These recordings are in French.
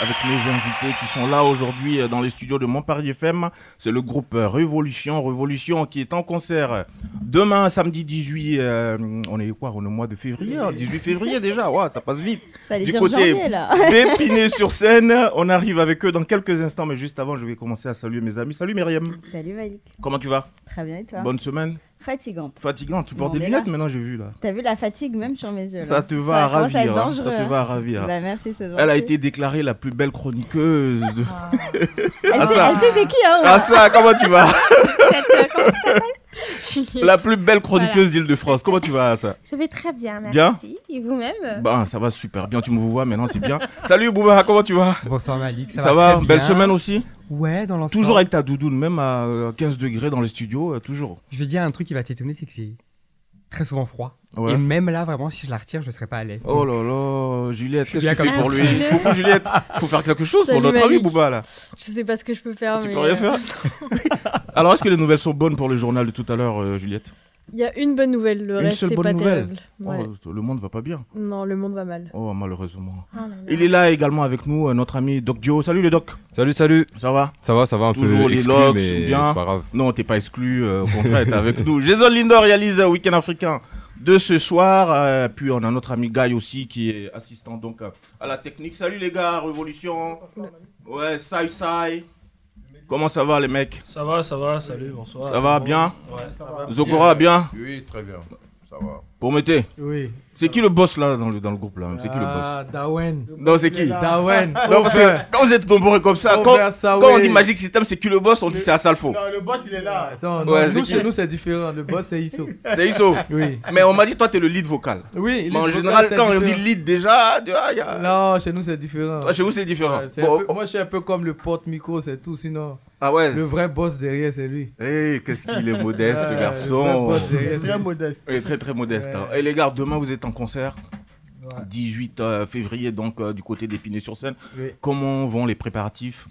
Avec nos invités qui sont là aujourd'hui euh, dans les studios de Montparis FM. C'est le groupe Révolution. Révolution qui est en concert demain, samedi 18. euh, on est quoi On est au mois de février hein, 18 février déjà. Ça passe vite. Ça Du côté d'Épinay sur scène. On arrive avec eux dans quelques instants. Mais juste avant, je vais commencer à saluer mes amis. Salut Myriam. Salut Malik. Comment tu vas? Très bien et toi? Bonne semaine. Fatigante. Fatigante. Tu portes des lunettes là. maintenant, j'ai vu là. T'as vu la fatigue même sur mes yeux là. Ça te va à ravir. hein. Ça te hein. va à ravir. Bah merci, c'est. Elle a été déclarée la plus belle chroniqueuse de. Elle, Ah, sait, ça. elle sait c'est qui hein Ah ça, comment tu vas? La plus belle chroniqueuse d'Île-de-France. Comment tu vas ça? Je vais très bien, merci. Bien? Et vous-même? Bah ça va super bien, tu me vois maintenant, c'est bien. Salut Bouba, comment tu vas? Bonsoir Malik, ça, Ça, va, très Belle semaine aussi? Ouais, dans l'ensemble. Toujours avec ta doudoune, même à euh, 15 degrés dans les studios, euh, toujours. Je vais dire un truc qui va t'étonner, c'est que j'ai très souvent froid. Ouais. Et même là, vraiment, si je la retire, je ne serais pas à l'aise. Oh là là, Juliette, qu'est-ce que tu fais pour lui Coucou Juliette, faut faire quelque chose pour notre ami. Bouba là. Je sais pas ce que je peux faire, Tu mais. peux rien euh, faire Alors est-ce que les nouvelles sont bonnes pour le journal de tout à l'heure, euh, Juliette? Il y a une bonne nouvelle, le Une reste c'est bonne pas nouvelle terrible. Ouais. Oh, Le monde va pas bien. Non, le monde va mal. Oh malheureusement. Oh là là. Il est là également avec nous, euh, notre ami Doc Dio. Salut le Doc, Salut, salut. ça va? Ça va, ça va un Toujours peu les exclu, locks, mais bien? c'est pas grave. Non, t'es pas exclu, euh, au contraire, t'es avec nous. Jason Lindor réalise un week-end africain de ce soir. euh, puis on a notre ami Guy aussi qui est assistant donc euh, à la technique. Salut les gars, Révolution. Ouais, Sai Sai. Comment ça va les mecs? Ça va, ça va, salut, bonsoir. Ça va bien? Ouais, ça va. Zokora bien? Oui, très bien. Ça va. Pour Mété. Oui. C'est qui le boss là dans le, dans le groupe là? C'est qui le boss? Ah, Dawen. Non, c'est qui? Dawen. Non, parce que quand vous êtes nombreux comme ça, quand, quand on dit Magic System, c'est qui le boss? On dit c'est Asalfo. Non, le boss, il est là. Attends, non, Ouais, nous, chez nous, c'est différent. Le boss, c'est Isso. C'est Iso. Oui. Mais on m'a dit, toi, t'es le lead vocal. Oui, Mais en général, vocal, quand on dit lead déjà, ah, y a- Non, chez nous, c'est différent. Toi, chez vous, c'est différent. Ouais, c'est Bon, un peu- Moi, je suis un peu comme le porte-micro, c'est tout. Sinon, ah ouais. le vrai boss derrière, c'est lui. Eh, qu'est-ce qu'il est modeste, ce Ouais, Le vrai garçon. boss derrière, c'est lui. modeste. Il est très, très modeste. Et les gars, demain, vous êtes en concert. Ouais. 18 euh, février, donc, euh, du côté d'Épinay-sur-Seine. Oui. Comment vont les préparatifs?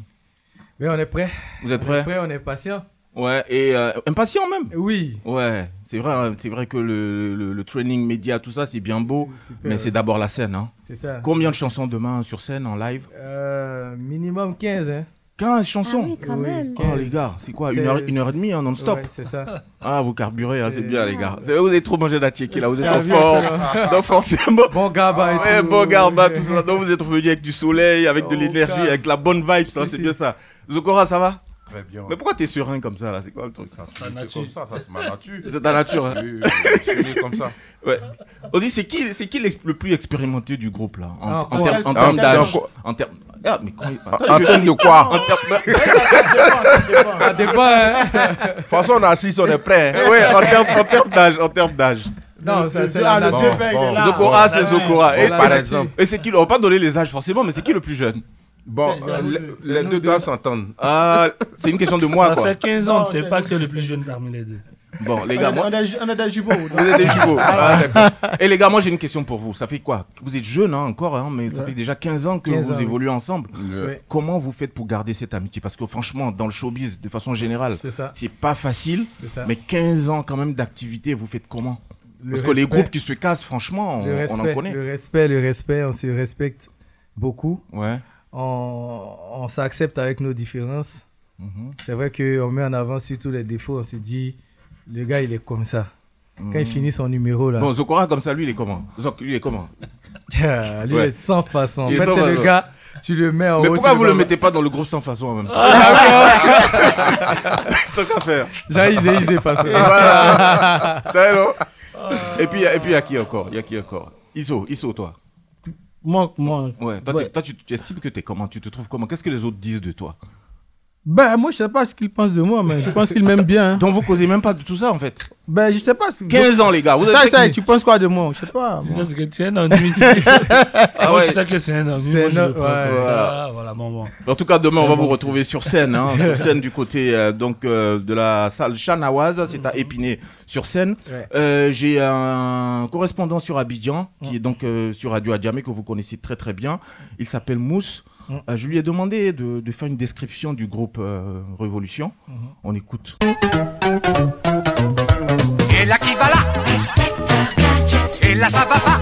Mais on est prêt. Vous êtes On est prêts prêt, on est patient. Ouais, et euh, impatient même Oui. Ouais, c'est vrai, hein, c'est vrai que le, le- le training média, tout ça, c'est bien beau, Super. mais c'est d'abord la scène. Hein. C'est ça. Combien de chansons demain sur scène, en live? Euh, minimum 15, hein. 15 chansons Ah oui, quand Oui, même. Oh 15. les gars, c'est quoi une heure, une heure et demie hein, non-stop Ouais, c'est ça. Ah, vous carburez, hein, c'est bien les gars. Vous avez trop mangé d'attiéké là, vous êtes en forme. Donc forcément, Bon gaba et ouais, tout. bon garba, tout ça. Donc vous êtes revenu avec du soleil, avec de l'énergie, avec la bonne vibe, ça, Si, c'est si. bien ça. Zokora, ça va? Très bien. Mais pourquoi t'es serein comme ça là? C'est quoi le truc? C'est nature. comme ça, ça c'est ma nature. C'est ta nature. Hein Oui, oui, comme ça. On dit c'est qui, c'est qui le plus expérimenté du groupe là? En, Ah, termes quel d'âge. En termes. Ah, mais quand il- En termes de quoi? En termes. Ça dépend, hein. De toute façon, on est assis, on est prêt. hein. Ouais, en termes, d'âge, en termes d'âge. Non, ça, c'est Ah, le. Dieu bon. là. Zokora, c'est Zokora. Et, Bon, par et exemple. et c'est qui? On va pas donner les âges forcément, mais c'est qui le plus jeune? Bon, nous les, deux. les doivent s'entendre. Ah, c'est une question de moi Ça quoi. fait 15 ans, c'est pas que le plus jeune parmi les deux. Bon, les gars, moi. on a des jumeaux. Vous êtes des. Ah. Et les gars, moi j'ai une question pour vous. Ça fait quoi? Vous êtes jeunes hein, encore, hein, mais ça Ouais. fait déjà 15 ans que 15 vous ans, oui. évoluez ensemble. Ouais. Comment vous faites pour garder cette amitié? Parce que franchement, dans le showbiz, de façon générale, C'est pas facile. Mais 15 ans quand même d'activité, vous faites comment? Le Parce que les groupes qui se cassent, franchement, on, respect, en connaît. Le respect, le respect, on se respecte beaucoup. Ouais. On, on s'accepte avec nos différences. Mhm. C'est vrai qu'on met en avant surtout les défauts. On se dit, le gars, il est comme ça. Quand il finit son numéro, là, Bon, Zokora, comme ça, lui, il est comment? Zok, lui, il est comment? Lui, Ouais. il est sans façon. En fait, c'est le gars, tu le mets en Mais haut. pourquoi tu vous le bas- mettez pas dans le groupe sans façon en même temps Tant qu'à faire. J'ai isé, isé, façon. Voilà. Et puis, et puis, il y a qui encore? Il y a qui encore? Iso, Iso, toi. Moi, moi, Ouais. Toi, Ouais. t'es- toi, tu, tu estimes que t'es comment? Tu te trouves comment? Qu'est-ce que les autres disent de toi? Ben, moi, je sais pas ce qu'il pense de moi, mais je pense qu'il m'aime bien. hein. Donc vous causez même pas de tout ça en fait. Ben, je sais pas. ce- 15 ans les gars, vous ça, êtes ça, tu penses quoi de moi? Je sais pas. C'est ça, c'est que tu es un ennui. c'est. Ah ouais. je sais que c'est un ennui. C'est Moi, je un- le prends ouais. comme ça. Voilà, bon, bon. En tout cas, demain, C'est on va bon, vous retrouver sur scène, hein, sur scène du côté euh, donc euh, de la salle Chanawaz, c'est à Épinay sur scène. Ouais. Euh, J'ai un correspondant sur Abidjan qui est donc euh, sur Radio Adjamé que vous connaissez très très bien. Il s'appelle Mousse. Euh, je lui ai demandé de, de faire une description du groupe euh, Révolution. On écoute. Et là qui va là? Et là ça va pas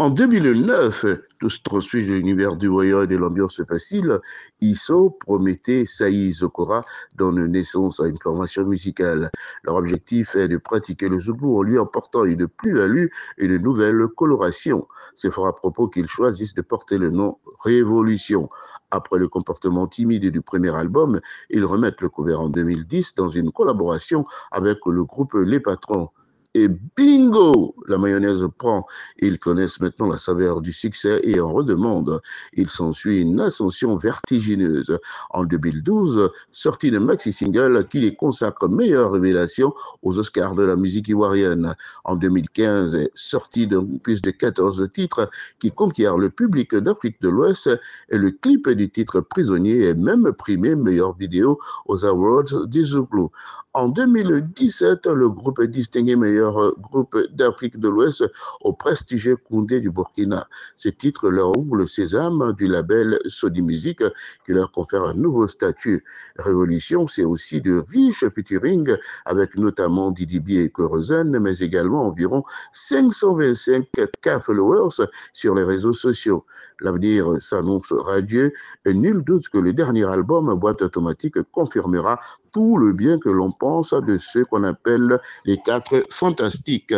En 2009, tous transfuges de l'univers du voyant et de l'ambiance facile, Isso, Prométhée, Saï, Zokora donnent naissance à une formation musicale. Leur objectif est de pratiquer le zouglou en lui apportant une plus-value et de nouvelles colorations. C'est fort à propos qu'ils choisissent de porter le nom Révolution. Après le comportement timide du premier album, ils remettent le couvert en 2010 dans une collaboration avec le groupe Les Patrons. Et bingo La mayonnaise prend. Ils connaissent maintenant la saveur du succès et en redemandent. Il s'ensuit une ascension vertigineuse. En 2012, sortie de maxi single qui les consacre meilleure révélation aux Oscars de la musique ivoirienne. En 2015, sortie de plus de 14 titres qui conquièrent le public d'Afrique de l'Ouest et le clip du titre Prisonnier est même primé meilleure vidéo aux Awards du Zouglou. En 2017, le groupe est distingué meilleur groupe d'Afrique de l'Ouest au prestigieux Koundé du Burkina. Ce titre leur ouvre le sésame du label Sodi Music qui leur confère un nouveau statut. Révolution, c'est aussi de riches featuring avec notamment Didi B et Corozen, mais également environ 525 K followers sur les réseaux sociaux. L'avenir s'annonce radieux et nul doute que le dernier album Boîte automatique confirmera tout le bien que l'on pense de ceux qu'on appelle les quatre fantastiques.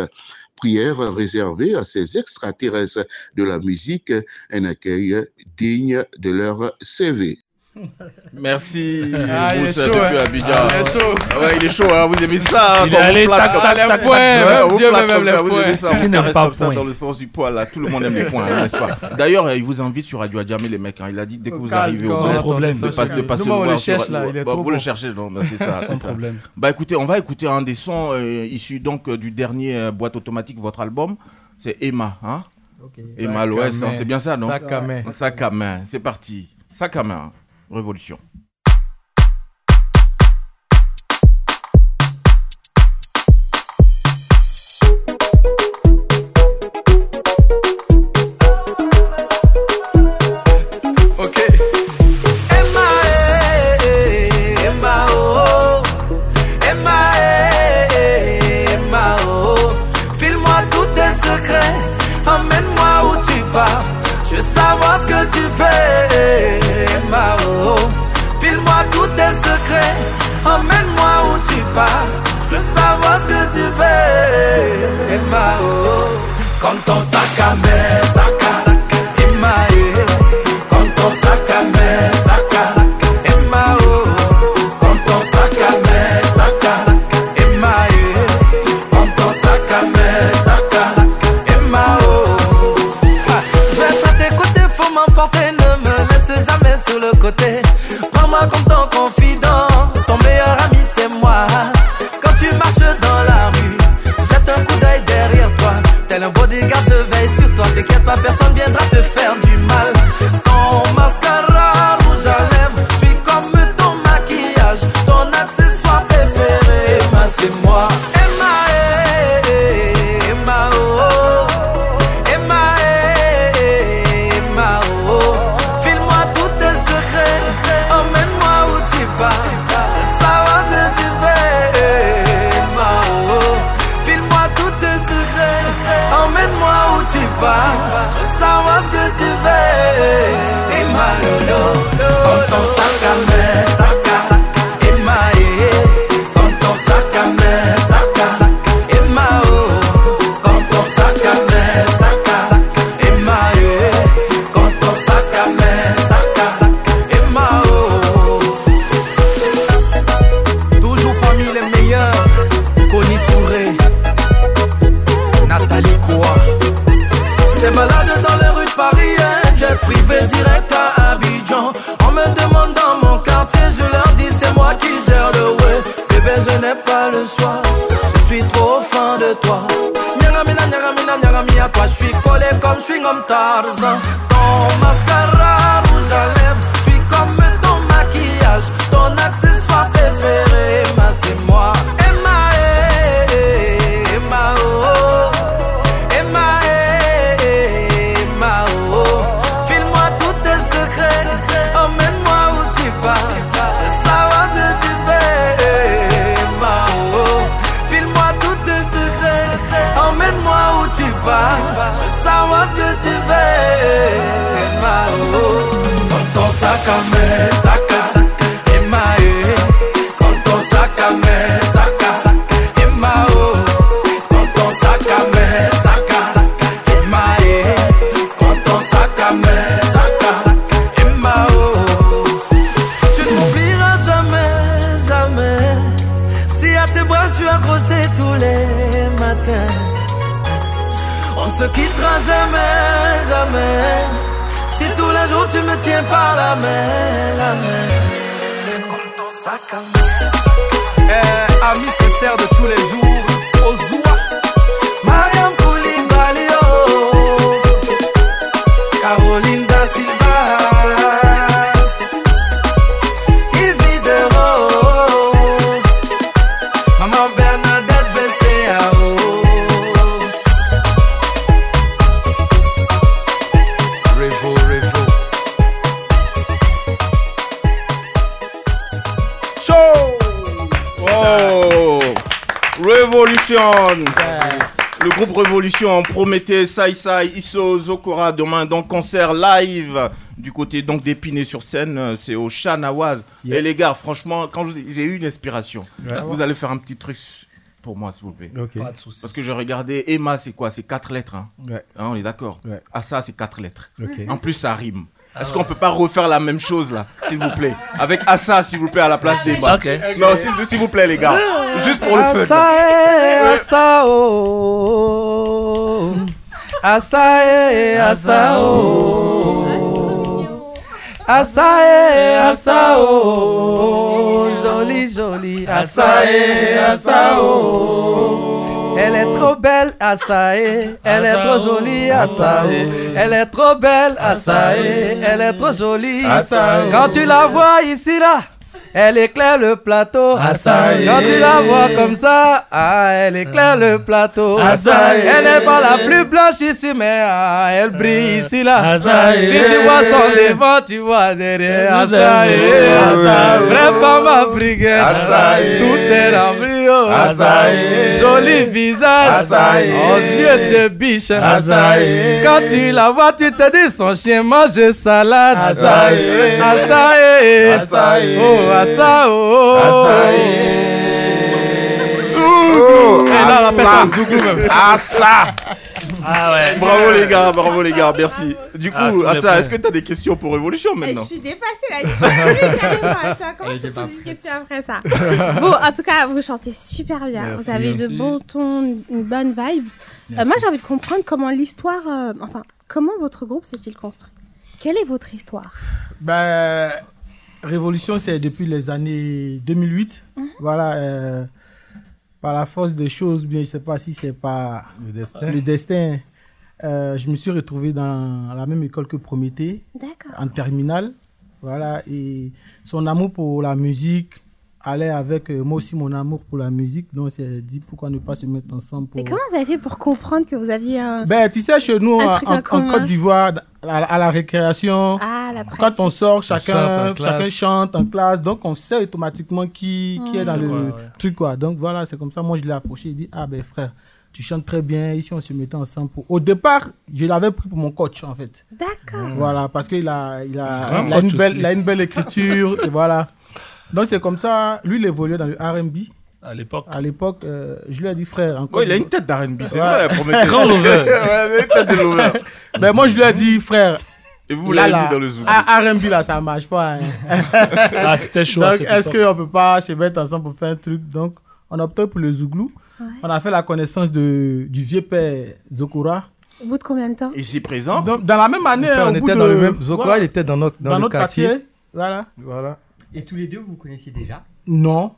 Prière réservée à ces extraterrestres de la musique, un accueil digne de leur CV. Merci, Ah, il est Mousse, chaud, depuis hein. Abidjan. Ah, il est chaud. Ah ouais, il est chaud, hein, vous aimez ça hein, Il est on allé tac, comme tac, ça. tac, Les points, Ouais, vous Dieu flatte même comme les ça, vous aimez ça, vous n'aime caresse pas comme ça dans le sens du poil, là. Tout le monde aime les points, hein, n'est-ce pas? D'ailleurs, il vous invite sur Radio Adjamé, les mecs. hein. Il a dit dès que vous arrivez au problème. de pas- de pas se Nous, on le voir Bah, Vous le cherchez, non, bah, c'est ça, Sans problème. Bah écoutez, on va écouter un des sons euh, issus donc euh, du dernier euh, boîte automatique, votre album. C'est Emma, hein? Emma l'Ouest, c'est bien ça, non? Sac à main. Sac à main, c'est parti. Sac à main, révolution. Personne viendra tu vas. Je veux savoir ce que tu fais, oh. Quand ton sac se quittera jamais, jamais. Si tous les jours tu me tiens par la main, la main. Comme ton sac à main. Eh, ami sincère de tous les jours, Ozua. Mariam Koulibaly, oh. Caroline Le groupe Révolution Prométhée, Sai Sai, Isso, Zokora demain donc concert live du côté donc d'Épinay sur scène, euh, c'est au Chanawaz. Yeah. Et les gars, franchement, quand je vous dis- j'ai eu une inspiration, Ouais. vous allez faire un petit truc pour moi s'il vous plaît. Ok. Pas de souci. Parce que j'ai regardé Emma, c'est quoi? C'est quatre lettres. Hein. Ouais. Hein, on est d'accord Ouais. Assa, c'est quatre lettres. En plus, ça rime. Ah Est-ce ouais. qu'on peut pas refaire la même chose là, s'il vous plaît? Avec Assa, s'il vous plaît, à la place d'Emma. Non, s'il s'il vous plaît, les gars. Juste pour le fun. Asa, eh, asa, oh. Asa, eh, asa. Asa, asa. Joli, joli. Asa, asa, oh. Elle est trop belle, Asa, eh. Elle est trop jolie, Asa, oh. Elle est trop belle, Asa, eh. Elle est trop jolie. Asa, oh. Quand tu la vois ici, là. Elle éclaire le plateau. Asahi. Quand tu la vois comme ça, ah, elle éclaire le plateau. Elle n'est pas la plus blanche ici, mais ah, elle brille ici là. Si tu vois son devant, tu vois derrière. Vraie femme africaine. Tout est rempli. oh. Joli visage. Aux yeux de biche. Quand tu la vois, tu te dis son chien mange salade. Oh, Asa, oh. Zouglou. Et là, on appelle ça Zouglou même. Assa. Ah ouais. Bravo les gars, bravo les gars, merci. Du Ah, coup, les Assa, est-ce que tu as des questions pour Révolution Eh, maintenant Je suis dépassée là. Je suis comment une question après ça? Bon, en tout cas, vous chantez super bien. Merci, vous avez de bons tons, une bonne vibe. Euh, moi, j'ai envie de comprendre comment l'histoire, euh, enfin, comment votre groupe s'est-il construit? Quelle est votre histoire? Ben, Révolution, c'est depuis les années 2008. Voilà. euh, par la force des choses, bien, je ne sais pas si c'est pas Le destin. le destin. euh, je me suis retrouvé dans la même école que Prométhée, en terminale. Voilà. Et son amour pour la musique allait avec euh, moi aussi mon amour pour la musique. Donc, c'est dit pourquoi ne pas se mettre ensemble pour. Et comment vous avez fait pour comprendre que vous aviez un. Ben, tu sais, chez nous, en. Côte d'Ivoire, à, à la récréation, Ah, la quand on sort, chante chacun, classe. chacun chante en classe, donc on sait automatiquement qui, qui est dans le quoi, ouais. truc, quoi. Donc voilà, c'est comme ça. Moi, je l'ai approché, il dit Ah, ben frère, tu chantes très bien. Ici, on se mettait ensemble. Pour... Au départ, je l'avais pris pour mon coach, en fait. D'accord. Voilà, parce qu'il a, il a, il a, une belle, il a une belle écriture, et voilà. Donc c'est comme ça. Lui, il évoluait dans le RB. À l'époque. À l'époque, euh, je lui ai dit, frère, encore. Ouais, il a une tête d'R&B, c'est Ouais. vrai, Prométhée. Grand lover. Ouais, il a une tête de lover. Ben, moi, je lui ai dit, frère. Et vous l'avez mis dans le zoom. ah, R&B, là, ça marche pas. hein. Ah, c'était chaud. Donc, est-ce qu'on peut pas se mettre ensemble pour faire un truc? Donc, on a opté pour le Zouglou. On a fait la connaissance de, du vieux père Zokura. Au bout de combien de temps? Ici présent. Donc, dans la même année, Enfin, au on bout était de- dans le même. Voilà, il était dans notre, dans dans le notre quartier. quartier. Voilà. Voilà. Et tous les deux, vous vous connaissiez déjà Non.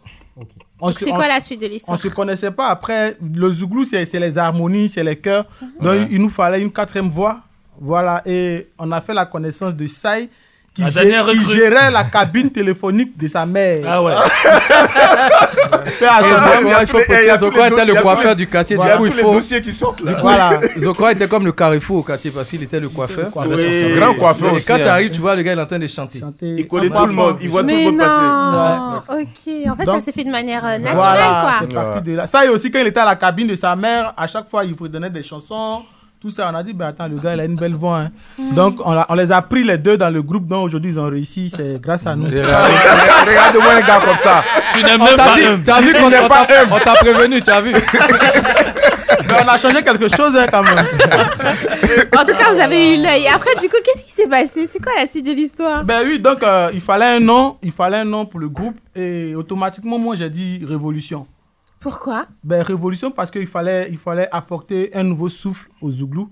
On C'est on- quoi la suite de On l'histoire se connaissait pas. Après, le Zouglou, c'est c'est les harmonies, c'est les chœurs. Donc, Ouais. il nous fallait une quatrième voix Voilà, et on a fait la connaissance de Sai qui, La qui gérait la cabine téléphonique de sa mère. Ah ouais. Zokora était le coiffeur du quartier. Voilà. Du coup, il les faut. dossiers qui sortent, là. Du coup, Voilà. Zokora était comme le carrefour au quartier parce qu'il était le coiffeur. sa- Grand Oui. coiffeur. Et aussi, quand tu hein. arrives, tu vois le gars, il est en train de chanter. Il connaît tout le monde, il voit tout le monde passer. non. Ok. En fait, ça s'est fait de manière euh, naturelle, Voilà, quoi. c'est parti de là. Ça et aussi quand il était à la cabine de sa mère, à chaque fois il redonnait des chansons, tout ça. On a dit, ben attends, le gars il a une belle voix. hein. Donc on, les a pris les deux dans le groupe, donc aujourd'hui ils ont réussi, c'est grâce à nous. Regarde-moi un gars comme ça. Tu n'aimes On même pas dit-. Tu as vu qu'on n'est on pas t'a- on t'a prévenu, tu as vu. Mais on a changé quelque chose hein, quand même. En tout cas, vous avez eu l'œil. Après, du coup, qu'est-ce qui s'est passé? C'est quoi la suite de l'histoire? Ben oui, donc euh, il fallait un nom, il fallait un nom pour le groupe et automatiquement moi j'ai dit Révolution. Pourquoi? Ben Révolution parce qu'il fallait, il fallait apporter un nouveau souffle au Zouglou.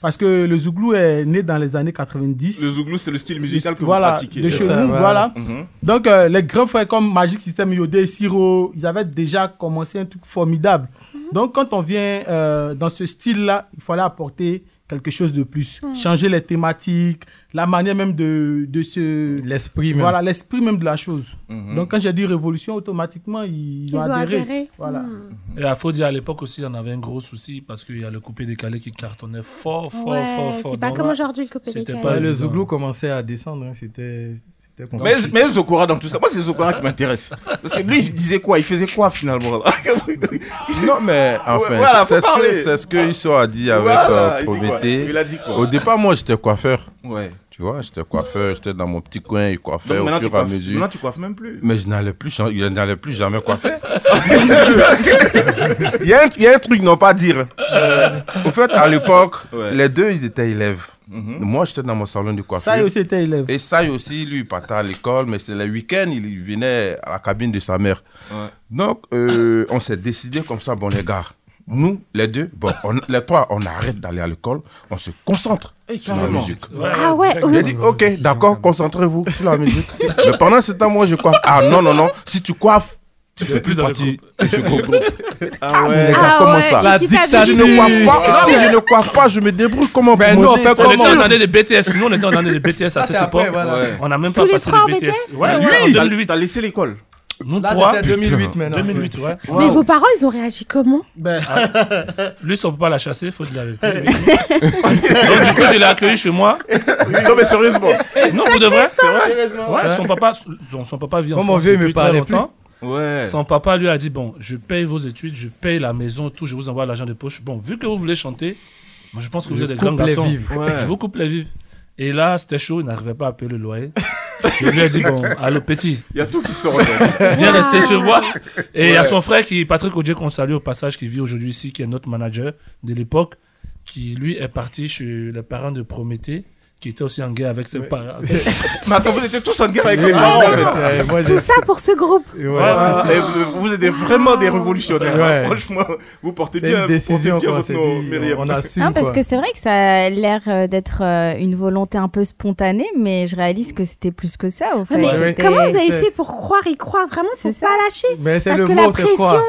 Parce que le Zouglou est né dans les années 90. Le Zouglou, c'est le style musical que voilà, vous pratiquez. De c'est chez ça, nous, voilà. Mhm. Donc, euh, les grands frères comme Magic System, Yodé, Siro, ils avaient déjà commencé un truc formidable. Donc, quand on vient euh, dans ce style-là, il fallait apporter quelque chose de plus. Mhm. Changer les thématiques, la manière même de, de se... L'esprit même. Voilà, l'esprit même de la chose. Mhm. Donc, quand j'ai dit révolution, automatiquement, ils, Ils ont ont adhéré. adhéré. Voilà. Et il faut dire, à l'époque aussi, on avait un gros souci parce qu'il y a le coupé décalé qui cartonnait fort, fort, Ouais, fort, fort. c'est pas Donc, comme aujourd'hui, le coupé décalé. pas le. Zouglou commençait à descendre. hein, C'était. Mais, mais Zokora dans tout ça, moi c'est Zokora qui m'intéresse. Parce que lui il disait quoi? Il faisait quoi finalement là? Non, mais enfin, voilà, c'est ce que, ce que a dit avec Voilà, euh, Prométhée. Il a dit quoi? Au départ, moi, j'étais coiffeur. Ouais. Tu vois, j'étais coiffeur, j'étais dans mon petit coin, il coiffait au maintenant, tu fur et à coiffes- mesure. maintenant, tu coiffes même plus. Mais je n'allais plus, je n'allais plus jamais coiffer. il, y a un, il y a un truc non pas à dire. Euh, au fait, à l'époque, Ouais. les deux, ils étaient élèves. Mhm. Moi, j'étais dans mon salon de coiffure. Ça aussi était élève. Et ça aussi, lui, il partait à l'école, mais c'est les week-ends, il venait à la cabine de sa mère. Ouais. Donc, euh, on s'est décidé comme ça, bon, les gars, nous, les deux, bon, on- les trois, on arrête d'aller à l'école, on se concentre sur la musique. Ah ouais, J'ai dit, ok, d'accord, concentrez-vous sur la musique. Mais pendant ce temps, moi, je coiffe. Ah non, non, non, si tu coiffes, tu fais plus partie de ce groupe. Ah Mais les gars, Ah comment ouais, ça La t'a Si je dictature. ne coiffe pas, Ah si ouais. je ne coiffe pas, je me débrouille comment Ben, pour nous, on manger, On était en année de BTS. Nous, on était en année de BTS à Ça, cette époque. voilà. Ouais. On n'a même pas passé le BTS. BTS? Ouais, Ouais. ouais, en T'as- 2008. T'as laissé l'école Nous Là, trois. c'était 2008 maintenant. 2008, ouais. Mais vos parents, ils ont réagi comment Ben, Lui, on peut pas la chasser, faut dire la vérité. Donc, du coup, je l'ai accueilli chez moi. Non, mais sérieusement. Non, pour de vrai. sérieusement. Ouais, son papa, son, son papa vit en mon France vieux, il me depuis très parlait plus. Ouais. Son papa lui a dit bon, je paye vos études, je paye la maison, tout, je vous envoie l'argent de poche. Bon, vu que vous voulez chanter, moi je pense que vous Je êtes des grands garçons. Ouais. Je vous coupe les vives. Et là, c'était chaud, il n'arrivait pas à payer le loyer. Je lui ai dit bon, allô petit, Il y a tout qui sort. viens rester chez moi. Et il y a son frère qui, Patrick Odier, qu'on salue au passage, qui vit aujourd'hui ici, qui est notre manager de l'époque, qui lui est parti chez les parents de Prométhée, qui était aussi en guerre avec ses parents. Mais attends, vous étiez tous en guerre avec ses parents. moi, Tout ça pour ce groupe. Ouais, Ah, vous- êtes vraiment des révolutionnaires. Ouais. hein. Franchement, vous portez bien, une vous portez décision bien qu'on votre s'est nom, dit. Myriam. On assume. Non, parce quoi. que c'est vrai que ça a l'air euh, d'être euh, une volonté un peu spontanée, mais je réalise que c'était plus que ça, au fait. mais Ouais, C'était- comment vous avez fait pour croire y croire Vraiment, faut C'est ça. pas lâcher? Parce le que mot, la pression,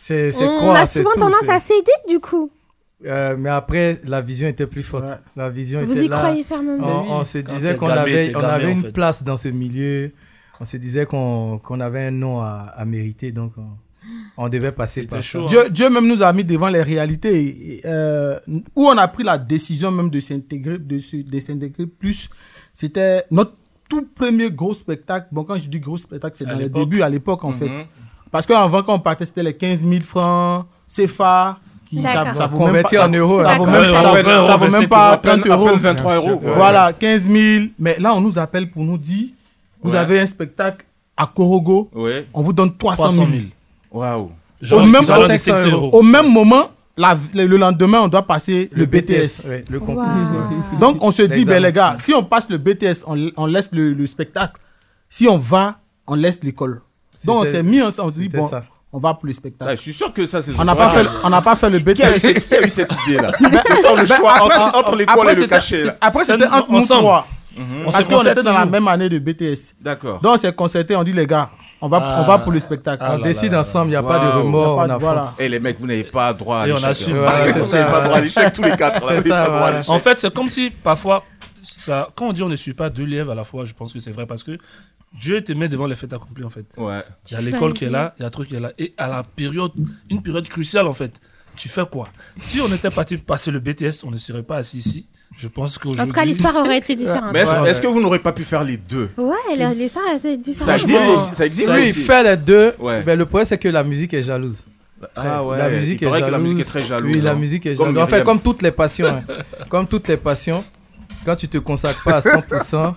C'est on quoi a souvent tout, tendance à céder, du coup. Euh, mais après, la vision était plus forte. Ouais. La vision Vous était y là. croyez fermement. On, on se disait qu'on avait, on avait une fait. place dans ce milieu. On se disait qu'on qu'on avait un nom à, à mériter, donc on, on devait passer par chaud. ça. Dieu, Dieu même nous a mis devant les réalités euh, où on a pris la décision même de s'intégrer, de s'intégrer plus. C'était notre tout premier gros spectacle. Bon, quand je dis gros spectacle, c'est dans les débuts, à l'époque, en Mhm. fait. Parce qu'avant, quand on partait, c'était les 15 000 francs CFA. Qui, ça, vaut Converti même pas, en euros, Ça, vaut même, ça, ça vaut pas à peine- 30 à euros. peine 23 Bien sûr, euros. ouais. Voilà, 15 000. Mais là, on nous appelle pour nous dire vous Ouais. avez un spectacle à Korogo, Ouais. on vous donne 300 300 000. 000. Waouh. Genre, Au même- genre au- des 500 euros. Au même moment, la- le, le lendemain, on doit passer le, BTS. ouais, le. Donc, on se dit, ben les gars, si on passe le BTS, on, on laisse le, le spectacle. Si on va, on laisse l'école. Donc, on s'est mis ensemble, on dit, bon, ça. On va pour le Ah, spectacle. je suis sûr que ça, c'est On n'a pas, fait, on n'a pas fait le Qui a eu BTS. cette, qui a eu cette idée-là? Le Ben, choix après, entre, c'est- entre l'école après, et le cachet. c'est- Après, C'est c'était entre nous ensemble. trois. Mhm. Parce qu'on était dans la même année de BTS. D'accord. Donc, on s'est concerté, on dit, les gars, On va, Ah. on va pour le spectacle. Ah on là décide là ensemble, il n'y a pas de remords. A pas de- voilà. Eh les mecs, vous n'avez pas droit à Et on l'échec. assume. hein. Voilà, c'est Vous n'avez pas droit à l'échec tous les quatre. là. C'est ça, voilà. l'échec. En fait, c'est comme si parfois, ça, quand on dit on ne suit pas deux lièvres à la fois, je pense que c'est vrai parce que Dieu te met devant les faits accomplis en fait. Ouais. Il y a l'école qui est là, il y a un truc qui est là. Et à la période, une période cruciale en fait, tu fais quoi? Si on était parti passer le BTS, on ne serait pas assis ici. Je pense En qu'aujourd'hui. tout cas, l'histoire aurait été différente. Mais est-ce Ouais. que vous n'aurez pas pu faire les deux? Ouais, l'histoire était différente. Ça existe aussi. Ça existe Oui, aussi. faire les deux. Ouais. Ben, le problème, c'est que la musique est jalouse. Ah ouais. la musique il est que la musique est très jalouse. Oui, la hein. musique est Comme jalouse. En fait, comme toutes les passions. hein. Comme toutes les passions, quand tu te consacres pas à 100%, il y a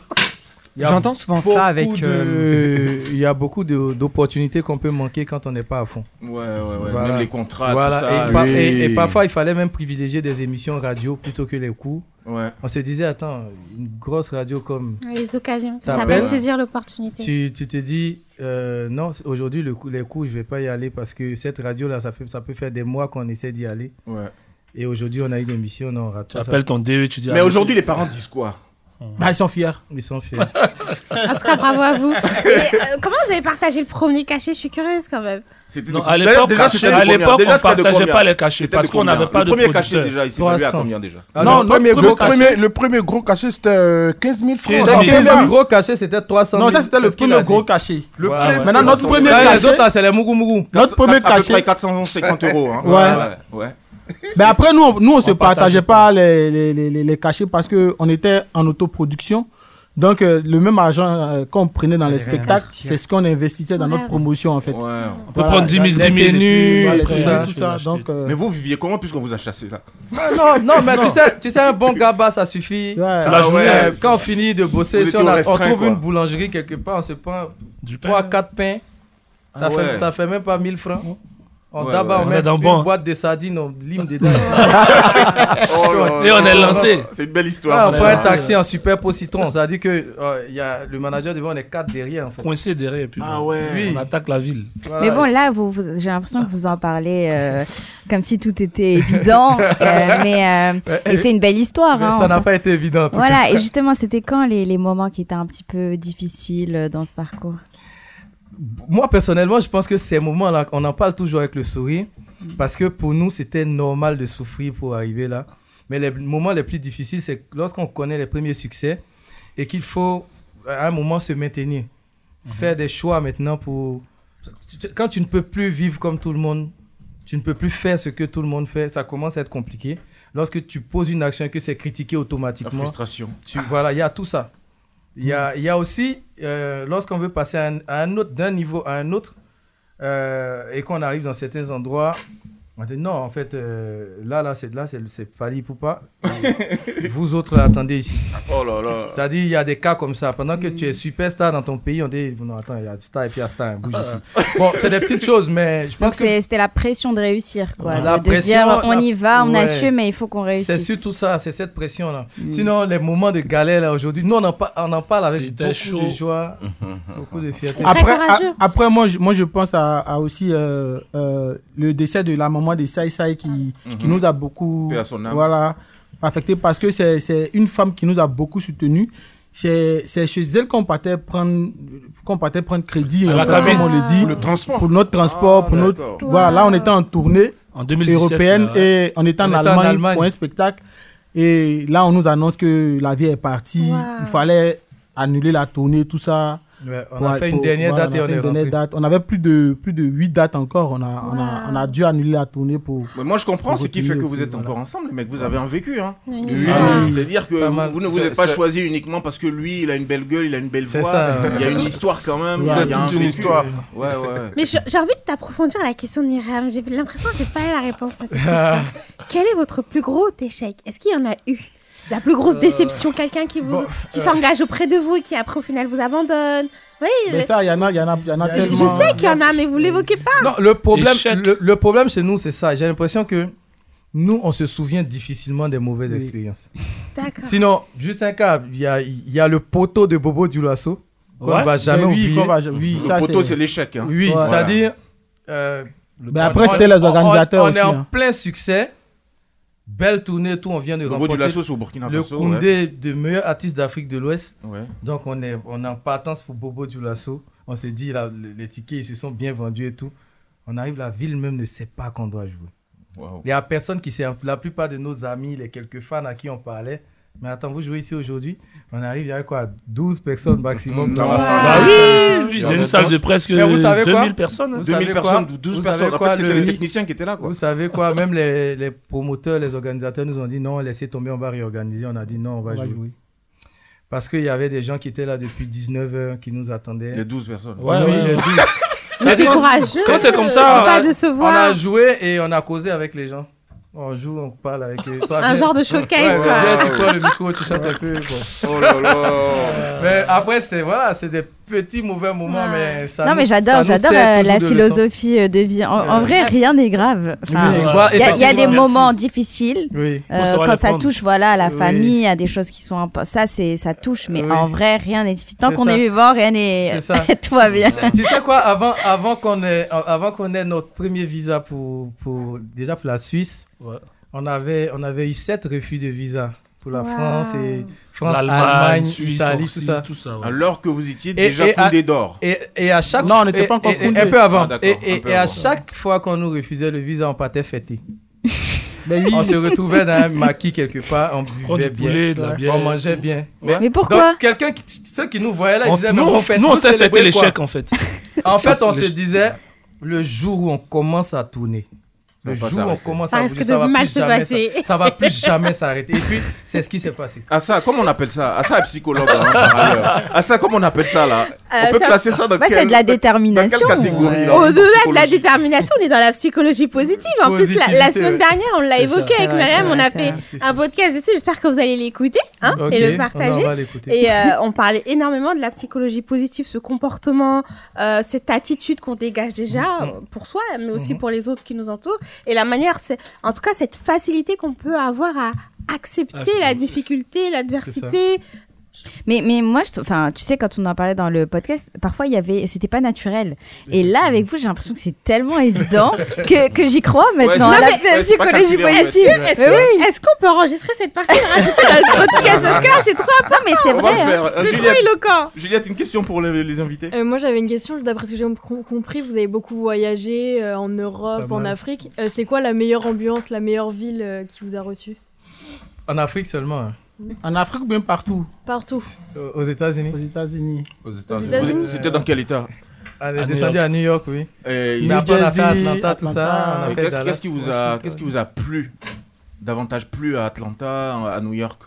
J'entends souvent ça avec. de- euh, Il y a beaucoup de- d'opportunités qu'on peut manquer quand on n'est pas à fond. Ouais, ouais, ouais. Voilà. Même les contrats, Voilà. tout ça. et, par- oui. et- et parfois, il fallait même privilégier des émissions radio plutôt que les cours. Ouais. On se disait, attends, une grosse radio comme Les occasions. Ça s'appelle saisir l'opportunité. tu, tu te dis, euh, non, aujourd'hui, le coup- les coups, je vais pas y aller parce que cette radio-là, ça, fait, ça peut faire des mois qu'on essaie d'y aller. Ouais. Et aujourd'hui, on a une émission, non, on rate Tu appelles ton DE, tu dis. Mais ah, aujourd'hui, les parents disent quoi? Bah, ils sont fiers. Ils sont fiers. En tout cas, bravo à vous. Et, euh, comment vous avez partagé le premier cachet? Je suis curieuse quand même. C'était Non, de- à l'époque, déjà, c'était à l'époque, Déjà, on partageait pas les cachets C'était parce qu'on n'avait pas Le de premier cachet, déjà, il s'est à 300. combien déjà? Ah, non, le premier le, gros cachet. premier, le premier gros cachet, c'était euh, 15 000 francs. Le premier 15 000. gros cachet, c'était 300 000. Non, ça, c'était le premier gros cachet. Le. Maintenant, notre premier les cachet. autres, là, c'est les mougou mougou. Notre premier cachet. 450 euros. hein. Ouais. ouais. Mais après, nous, on- nous on se partageait pas les, les, les, cachets parce qu'on était en autoproduction. Donc, euh, le même argent euh, qu'on prenait dans les spectacles, c'est ce qu'on investissait dans Ouais, notre promotion, en fait. Ouais. On peut prendre 10 000, 10 000. Les tenues, Voilà, tout ça. ça, tout ça. Donc, euh, Mais vous viviez comment puisqu'on vous a chassé là? Ah, non, non, mais tu sais, tu sais, un bon gaba, ça suffit. ouais. Ah La journée, ouais. quand on finit de bosser, si on, a- on trouve quoi. une boulangerie quelque part, on se prend Du pain. 3 4 pains. Ça, Ah fait, ça fait même pas 1000 francs. On Ouais, d'abord ouais. on On met dans une bon. boîte de sardines, on lime dedans. Oh Et on est lancé. C'est une belle Ah, histoire. on Ouais, prend un taxi en super pot citron. Ça veut dire que euh, il y a le manager devant, on est 4 derrière en fait. Coincé derrière. Et puis, Ah ouais. Oui. on attaque la ville. Voilà. Mais bon, là, vous, vous- j'ai l'impression que vous en parlez euh, comme si tout était évident. euh, mais euh, et c'est une belle histoire. mais hein, ça n'a pas été évident. en tout Voilà, cas. et justement, c'était quand les, les moments qui étaient un petit peu difficiles dans ce parcours? Moi, personnellement, je pense que ces moments-là, on en parle toujours avec le sourire. Parce que pour nous, c'était normal de souffrir pour arriver là. Mais les moments les plus difficiles, c'est lorsqu'on connaît les premiers succès et qu'il faut à un moment se maintenir. Faire des choix maintenant pour. Quand tu ne peux plus vivre comme tout le monde, tu ne peux plus faire ce que tout le monde fait, ça commence à être compliqué. Lorsque tu poses une action et que c'est critiqué La automatiquement, frustration. tu, voilà, il y a tout ça. Il y a, aussi, euh, lorsqu'on veut passer à un autre, d'un niveau à un autre, euh, et qu'on arrive dans certains endroits, on dit non, en fait, euh, là, là, c'est là, c'est c'est Fali Poupa. Vous autres, attendez ici. Oh là là. C'est-à-dire, il y a des cas comme ça. Pendant que tu es superstar dans ton pays, on dit non, attends, il y a star et puis il y a star, bouge ici. Bon, c'est des petites choses, mais je Donc pense que c'est- c'était la pression de réussir, quoi. La de, pression, dire, on la- y va, on ouais. assume, mais il faut qu'on réussisse. C'est surtout ça, c'est cette pression-là. Sinon, les moments de galère là aujourd'hui, nous on en, par- on en parle avec C'était beaucoup chaud. de joie, beaucoup de fierté. Après, moi, je, moi, je pense à, à aussi euh, euh, le décès de la maman de Sai Sai qui, qui nous a beaucoup voilà, affecté parce que c'est c'est une femme qui nous a beaucoup soutenus. C'est c'est chez elle qu'on partait prendre, qu'on partait prendre crédit, cabine. comme on le dit, Pour le transport. pour notre transport, Ah, pour notre. d'accord. Voilà, là, on était en tournée En 2017. européenne là, ouais. et on était en, On était en Allemagne, Allemagne. pour un spectacle. Et là, on nous annonce que la vie est partie. Wow. Il fallait annuler la tournée, tout ça. Ouais, on Pour- a fait une pour- dernière date on et a on fait est une dernière rentré. date. On avait plus de plus de 8 dates encore. On a, on a, on a dû annuler la tournée pour. Mais moi je comprends ce qui fait que vous êtes encore ensemble, les mecs. Vous avez un vécu, hein. Oui. C'est-à-dire que vous ne vous êtes pas choisi uniquement parce que lui, il a une belle gueule, il a une belle voix. ça. Il y a une histoire quand même. Ouais, il y a toute un une vécu. histoire. Ouais, ouais. Mais j'ai envie de t'approfondir la question de Myriam. J'ai l'impression que j'ai pas eu la réponse à cette question. Quel est votre plus gros échec? Est-ce qu'il y en a eu? La plus grosse déception, quelqu'un qui, vous, bon, qui s'engage auprès de vous et qui après au final vous abandonne. Oui, Mais le- ça, il y en a, il y en a, y en a je, sais qu'il y en a, mais vous l'évoquez pas. Non, le problème, le, le problème chez nous, c'est ça. J'ai l'impression que nous, on se souvient difficilement des mauvaises Oui. expériences. D'accord. Sinon, juste un cas, il y a, il y a le poteau de Bobo Dioulasso qu'on Ouais. ne va jamais Mais oui, oublier. qu'on va- oui, Le ça, poteau, c'est l'échec. hein. Oui, Ouais. c'est-à-dire. euh, Mais après, c'était les organisateurs on, on aussi, est en hein. plein succès. Belle tournée, tout. On vient de remporter c'est au Burkina le Faso. Koundé de meilleur artiste d'Afrique de l'Ouest. Ouais. Ouais. Donc, on est, on est en partance pour Bobo Dioulasso. On se dit, là, le- les tickets, ils se sont bien vendus et tout. On arrive, la ville même ne sait pas qu'on doit jouer. Wow. Il n'y a personne qui sait. La plupart de nos amis, les quelques fans à qui on parlait, mais attends, vous jouez ici aujourd'hui On arrive, il y a quoi 12 personnes maximum dans la Bah salle. oui, Ah, oui, il y a une salle de presque Mais vous savez quoi 2000 personnes, hein. Vous 2000 savez personnes, quoi 12 Vous personnes. savez En quoi, fait, c'était le- les techniciens qui étaient là, quoi. Vous savez quoi Même les, les promoteurs, les organisateurs nous ont dit non, laissez tomber, on va réorganiser. On a dit non, on va, jouer. Parce qu'il y avait des gens qui étaient là depuis 19 heures, qui nous attendaient. Les 12 personnes. Oui, ouais. les 12. Mais c'est courageux. C'est comme ça, décevoir. On a joué et on a causé avec les gens. On joue, on parle avec eux. Toi, Un viens- genre de showcase, Ouais, quoi. viens, tu prends le micro, tu chantes un peu. quoi. Oh là là. Mais après, c'est voilà, c'est des petits mauvais moments, mais ça non, nous- mais j'adore, j'adore euh, la philosophie euh, de vie. En, vrai, rien n'est grave. Enfin, Oui, il voilà, y, a- il y a effectivement, des merci. moments difficiles. Oui. euh, quand ça prendre. touche, voilà, à la Oui. famille, à des choses qui sont ça, c'est ça touche. Mais Oui. en vrai, rien n'est difficile. Tant qu'on est vivant, rien n'est. C'est ça. Tout va bien. Tu sais quoi, avant, avant qu'on ait, avant qu'on ait notre premier visa pour, pour, déjà pour la Suisse, Ouais. on, avait, on avait eu sept refus de visa pour la Wow. France et France, L'Allemagne, Allemagne, Suisse, Italie, aussi, tout ça. tout ça. ouais. Alors que vous étiez déjà et d'or. Et, et à chaque Non, on n'était pas encore Koundé. Un peu avant. Ah, et peu à chaque fois qu'on nous refusait le visa, on partait fêter. Mais oui. On se retrouvait dans un maquis quelque part, on buvait bien, poulet, de la bière. on mangeait bien. Mais pourquoi quelqu'un, qui- ceux qui nous voyaient là, ils disaient, nous, mais on- fait nous, on sait fêter l'échec, en fait. En fait, on se disait, le jour où on commence à tourner, le jour où on commence Ça à risque bouger, de ça va mal plus se jamais passer. Ça, ça va plus jamais s'arrêter. Et puis, c'est ce qui s'est passé. Ah ça, comment on appelle ça? Ah ça, psychologue, hein, par ailleurs. Ah ça, comment on appelle ça, là? Euh, On peut ça- classer ça dans Ouais, quelle... c'est de la détermination. Dans quelle catégorie Ouais. là, en Au-delà de la détermination, on est dans la psychologie positive. En plus, la, semaine ouais. dernière, on l'a C'est évoqué ça. avec Mariam. On a fait un podcast dessus. J'espère que vous allez l'écouter hein, et le partager. Et euh, on parlait énormément de la psychologie positive, ce comportement, euh, cette attitude qu'on dégage déjà Mm-hmm. euh, pour soi, mais aussi pour les autres qui nous entourent. Et la manière, c'est, en tout cas, cette facilité qu'on peut avoir à accepter Accepter. la difficulté, l'adversité. Mais, mais moi, je, enfin, tu sais, quand on en parlait dans le podcast, parfois il y avait, c'était pas naturel. Et là, avec vous, j'ai l'impression que c'est tellement évident que, que j'y crois maintenant. Ouais, la c'est- ouais, psychologie positive. Est-ce oui. est-ce qu'on peut enregistrer cette partie et rajouter dans le podcast? Parce que là, c'est trop Non, mais c'est vrai. hein. Euh, C'est trop Juliette, éloquent. Juliette, une question pour les, les invités Euh, moi j'avais une question, d'après ce que j'ai com- compris, vous avez beaucoup voyagé euh, en Europe, en. Afrique. Euh, c'est quoi la meilleure ambiance, la meilleure ville euh, qui vous a reçu? En Afrique seulement, hein. En Afrique ou bien partout? Partout. Aux- États-Unis. Aux États-Unis. Aux États-Unis. C'était dans quel état? On est À New descendu York. à New York, oui. Et- Mais après, on a fait Jersey, Atlanta, tout ça. Qu'est-ce qui vous a plu davantage plu à Atlanta, à New York?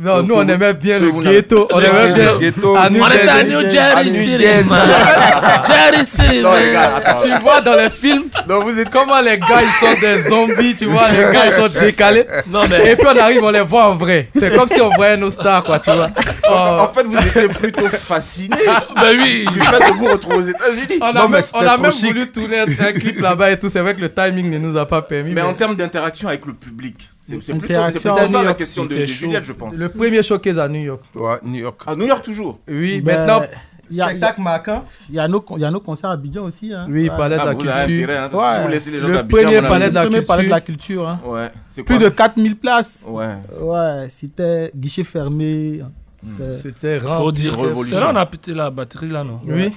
Non, nous, on aimait bien le ghetto. On Le aimait bien. ghetto. À New On était à. New Jersey Jersey. Non, les man. gars, attends. Tu vois dans les films Non, vous êtes comment les gars ils sont des zombies, tu vois, les gars ils sont décalés. Non, mais Et puis on arrive, on les voit en vrai. C'est comme si on voyait nos stars, quoi, tu vois. Oh. En fait, vous étiez plutôt fasciné bah oui. du fait de vous retrouver aux États-Unis. On a même, on a même voulu tourner un, clip là-bas et tout. C'est vrai que le timing ne nous a pas permis. Mais en termes d'interaction avec le public, c'est plutôt, plutôt à ça New la York, question de, de. Juliette, je pense. Le premier showcase à New York. Ouais, New York. À New York toujours. Oui, Ben, maintenant, Il y a, spectacle marquant. il y a nos, y a nos concerts à Abidjan aussi. Hein. Oui, Ouais. palais de Ah, la avez culture. intérêt, hein, Ouais. si vous laissez les gens Le premier palais de la Le premier palais de culture. la culture. Hein. Ouais. C'est Plus de 4000 places. Ouais. Ouais, c'était guichet fermé. C'était- C'était Faut rare. dire. Révolution. C'est là on a pété la batterie, là, non? Oui.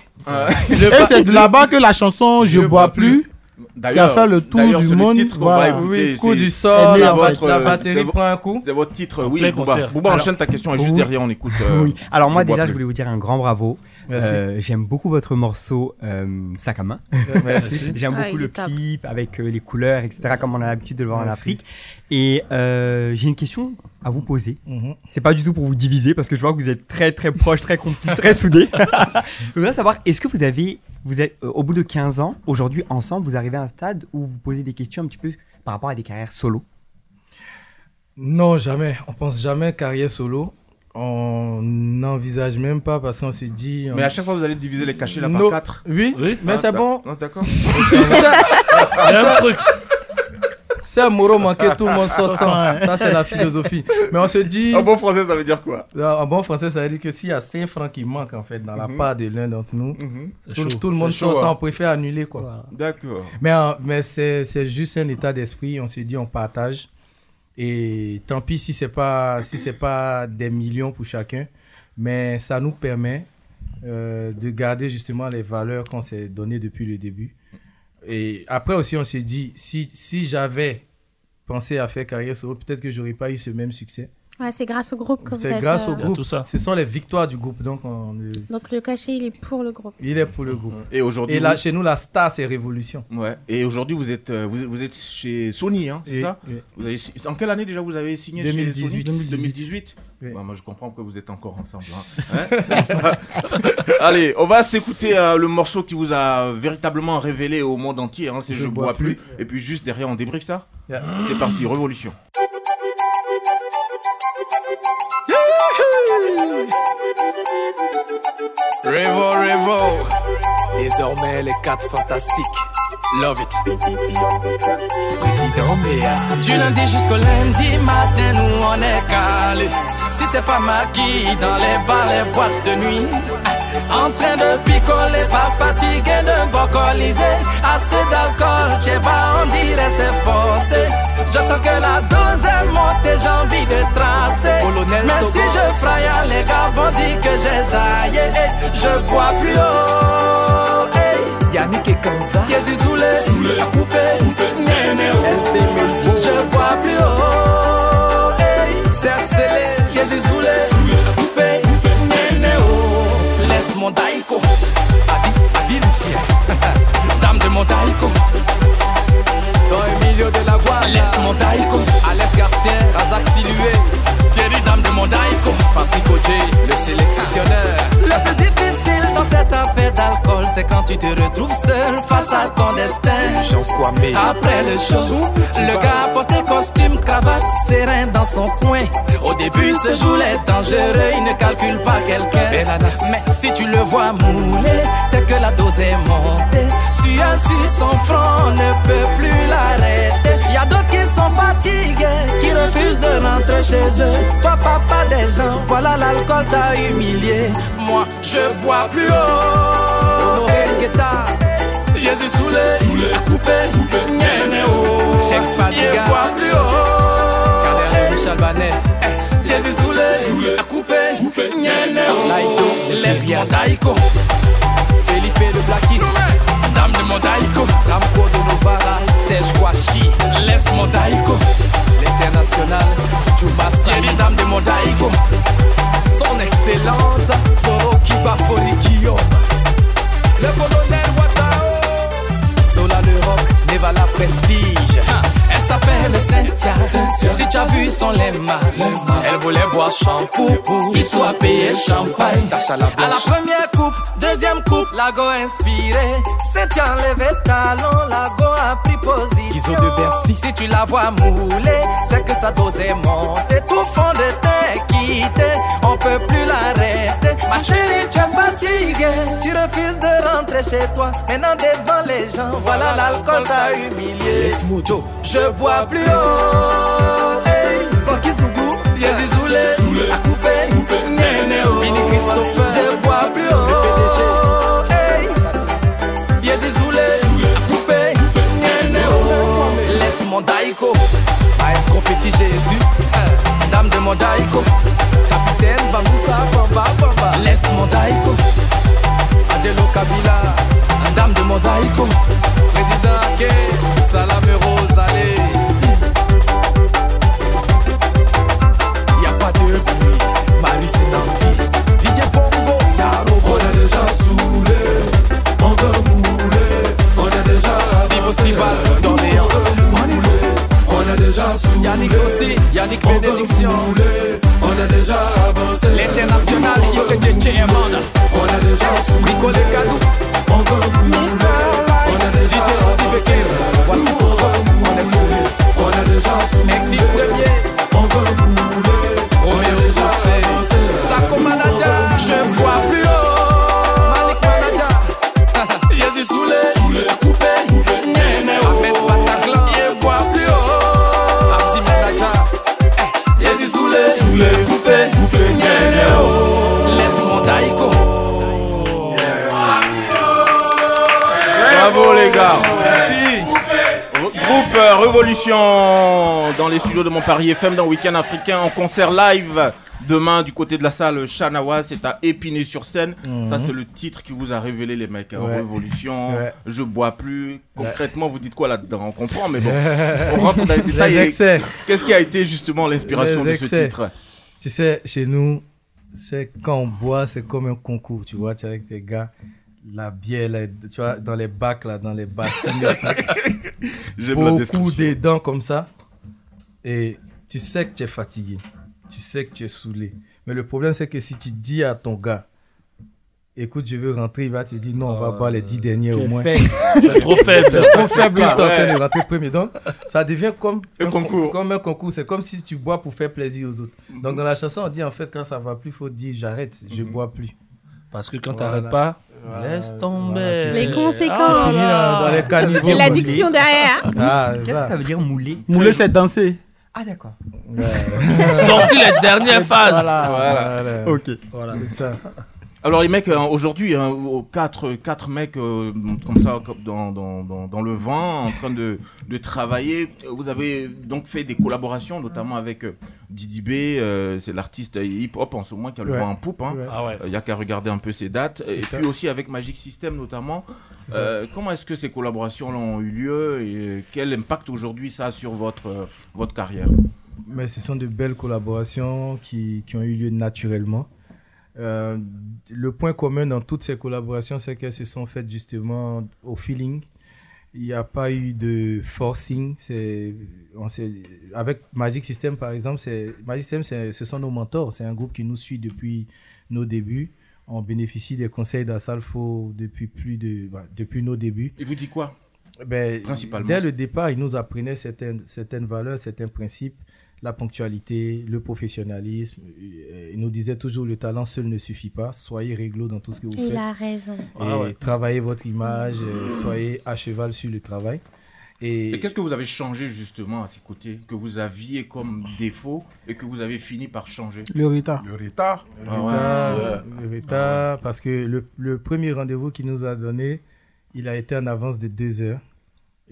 Et c'est de là-bas que la chanson Je, bois plus. D'ailleurs, Qui a fait le tour du c'est monde, titre voilà. va écouter, Oui, coup c'est- du sort, c'est la, votre, la batterie c'est prend un coup. C'est votre titre, oui, Bouba. Bouba, enchaîne ta question et juste derrière, on écoute. euh, Oui. Alors moi déjà, je voulais vous dire un grand bravo. Euh, J'aime beaucoup votre morceau euh, Sac à main. J'aime Ah, beaucoup le clip avec les couleurs, etc. Comme on a l'habitude de le voir en. Afrique. Et j'ai une question à vous poser. Mhm. C'est pas du tout pour vous diviser parce que je vois que vous êtes très très proches, très complices, très soudés. je voudrais savoir, est-ce que vous avez, vous êtes, euh, au bout de 15 ans, aujourd'hui ensemble, vous arrivez à un stade où vous posez des questions un petit peu par rapport à des carrières solo? Non, jamais. On pense jamais carrière solo. On n'envisage même pas parce qu'on se dit. on- Mais à chaque fois, vous allez diviser les cachets là par No- 4. Oui, Oui. mais c'est bon. Non, d'accord. Un truc. C'est un moro manqué, tout le monde sort sans. Ça, c'est la philosophie. Mais on se dit. En bon français, ça veut dire quoi? En bon français, ça veut dire que s'il y a 5 francs qui manquent en fait dans la Mhm. part de l'un d'entre nous, Mhm. Tout, le monde sort sans, hein. on préfère annuler quoi. D'accord. Mais, mais c'est c'est juste un état d'esprit. On se dit, on partage. Et tant pis si c'est pas si c'est pas des millions pour chacun, mais ça nous permet euh, de garder justement les valeurs qu'on s'est données depuis le début. Et après aussi, on s'est dit, si, si j'avais pensé à faire carrière solo, peut-être que j'aurais pas eu ce même succès. Ouais, c'est grâce au groupe que vous C'est êtes. grâce euh, au groupe. Ce sont les victoires du groupe. Donc, on, euh, Donc le cachet, il est pour le groupe. il est pour le groupe. Et aujourd'hui, Et là, vous- chez nous, la star, c'est Révolution. Ouais. Et aujourd'hui, vous êtes, euh, vous, vous êtes chez Sony, hein, c'est Oui, ça oui. Vous avez si- En quelle année déjà vous avez signé 2018. chez Sony? 2018. 2018 Oui. Ouais, Moi, je comprends que vous êtes encore ensemble. hein. Hein? Allez, on va s'écouter euh, le morceau qui vous a véritablement révélé au monde entier. Hein, c'est Je, bois plus. Et puis juste derrière, on débrief ça. Yeah. C'est parti, révolution. Revo, Revo. Désormais, les quatre fantastiques. Love it. Président Béa. Du lundi jusqu'au lundi matin, nous on est calé. Si c'est pas maquis dans les bars, les boîtes de nuit. En train de picoler, pas fatigué de bocoliser. Assez d'alcool, j'ai pas, on dirait c'est forcé. Je sens que la dose est montée, j'ai envie de tracer. Mais si je fraye, les gars vont dire que j'ai zaillé. Je bois plus haut. Yannick et Kanza. Yezi Soulé, la coupé, Néné, oh. Je bois plus haut. Hey. Serge Célé, Yezi Soulé, la coupé, Néné, oh. Laisse mon daïko, Adi, Adi Lucien, Dame de mon daïko. Dans le milieu de la voie, laisse mon daïko. Alex Garcien, Razak Silué, Pierre Dame de mon daïko. Patrick Oje, le sélectionneur. Le plus difficile dans cette affaire d'alcool, c'est quand tu te destin. Après le show, le gars porté costume, cravate, serein dans son coin. Au début, ce jour est dangereux, il ne calcule pas quelqu'un. Mais si tu le vois mouler, c'est que la dose est montée. Sueur sur son front, on ne peut plus l'arrêter. Y a d'autres qui sont fatigués, qui refusent de rentrer chez eux. Toi, papa des gens, voilà l'alcool t'a humilié. Moi, je bois plus haut. Guetta, Jésus Soulé, la coupé, Nyene oh. Cheikh Fadiga. Je bois plus haut? Kader Michel Banet. Eh, Nyene oh. Laïdo, Laisse Myriam. mon daïko. Felipe de Blackis. Dame de mon daïko. Ramco de Novara. Serge Kouachi. Laisse mon daïko. L'international. Juma Sani. dame de mon daïko. Son excellence. Soroki Bafori Guillaume. Le colonel Watao. Le rock. Nevala Prestige. S'appelle Cynthia. Si tu as vu son lemma, elle voulait boire shampoo. Il soit payé champagne. Tacha la À la première coupe, deuxième coupe, lago inspiré. Cynthia enlevé talon, lago a pris position. De Bercy. Si tu la vois mouler, c'est que sa dose est montée. Tout fond de teint quitté, on peut plus l'arrêter. Ma chérie, tu es fatiguée, tu refuses de rentrer chez toi. Maintenant devant les gens, voilà l'alcool t'a humilié. Je bois plus haut. Hey. Zougou. Yezi oh. Je bois plus haut. Hey. Yezi oh. Laisse mon daïko, Maestro Petit Jésus? dame de mon daïko. Capitaine Bamboussa Bamba Bamba. Laisse mon daïko, Angelo Kabila. dame de mon daïko. Président Ake. Salame Rose. Allez. Y a pas de bruit. Marie Senanti. DJ Bongo. Yaro. On est déjà saoulé, on veut mouler, on est déjà Si Festival d'Orléans. on est déjà saoulé, Yannick aussi. Yannick on veut Bénédiction. mouler, on est déjà avancé, L'international. Yoko Amanda. on est déjà saoulé, Rico Legadou. on veut mouler, on. Voici on est on saoulé, Exit premier. Révolution dans les studios de Montpellier FM dans Week-end africain en concert live Demain, du côté de la salle Chanawa, c'est à Épinay-sur-Seine. Mhm. Ça, c'est le titre qui vous a révélé, les mecs. Ouais. Révolution, Ouais. je bois plus. Concrètement, vous dites quoi là-dedans? On comprend, mais bon. on rentre dans les détails. Qu'est-ce qui a été justement l'inspiration de ce titre? Tu sais, chez nous, c'est quand on boit, c'est comme un concours, tu vois, tu es avec tes gars, la bière, là, tu vois, dans les bacs, là, dans les la beaucoup des dents comme ça, et tu sais que tu es fatigué, tu sais que tu es saoulé. Mais le problème, c'est que si tu dis à ton gars, écoute, je veux rentrer, il va te dire non, on va boire les dix derniers tu au es moins. Tu es trop faible. Tu es trop faible, tu es en train Ouais. de rentrer premier. Donc, ça devient comme un concours. Comme un concours. C'est comme si tu bois pour faire plaisir aux autres. Donc, dans la chanson, on dit en fait, quand ça va plus, il faut dire j'arrête, je bois plus. Parce que quand Voilà. t'arrêtes pas. Laisse tomber. Les fais- conséquences. Ah, Fini dans, dans les caniveaux. C'est l'addiction derrière. Ah, Qu'est-ce que ça veut dire mouler Mouler, c'est danser. Ah, d'accord. Sorti les dernières phases. Voilà. Voilà. Ok. Voilà. C'est ça. Alors les mecs, euh, aujourd'hui, hein, quatre, quatre mecs euh, comme ça, dans, dans, dans, dans le vent, en train de, de travailler. Vous avez donc fait des collaborations, notamment avec euh, Didi B, euh, c'est l'artiste hip-hop en ce moment qui a le Ouais. vent en poupe. hein. Ouais. Ah ouais. Il n'y a qu'à regarder un peu ses dates. Et ça. puis aussi avec Magic System notamment. Euh, comment est-ce que ces collaborations-là ont eu lieu et quel impact aujourd'hui ça a sur votre, euh, votre carrière? Mais ce sont de belles collaborations qui, qui ont eu lieu naturellement. Euh, le point commun dans toutes ces collaborations, c'est qu'elles se sont faites justement au feeling. Il n'y a pas eu de forcing. On avec Magic System, par exemple, Magic System, ce sont nos mentors. C'est un groupe qui nous suit depuis nos débuts. On bénéficie des conseils d'Assalfo depuis, plus de, depuis nos débuts. Il vous dit quoi? Ben, Principalement. Dès le départ, il nous apprenait certaines, certaines valeurs, certains principes, la ponctualité, le professionnalisme. Euh, Il nous disait toujours le talent seul ne suffit pas. Soyez réglo dans tout ce que vous Il faites. a raison. Et Ah ouais. travaillez votre image, euh, soyez à cheval sur le travail. Et, Et qu'est-ce que vous avez changé justement à ses côtés, que vous aviez comme défaut et que vous avez fini par changer? Le retard. Le retard. le Ah retard, ouais. le retard, parce que le, le premier rendez-vous qu'il nous a donné, il a été en avance de deux heures.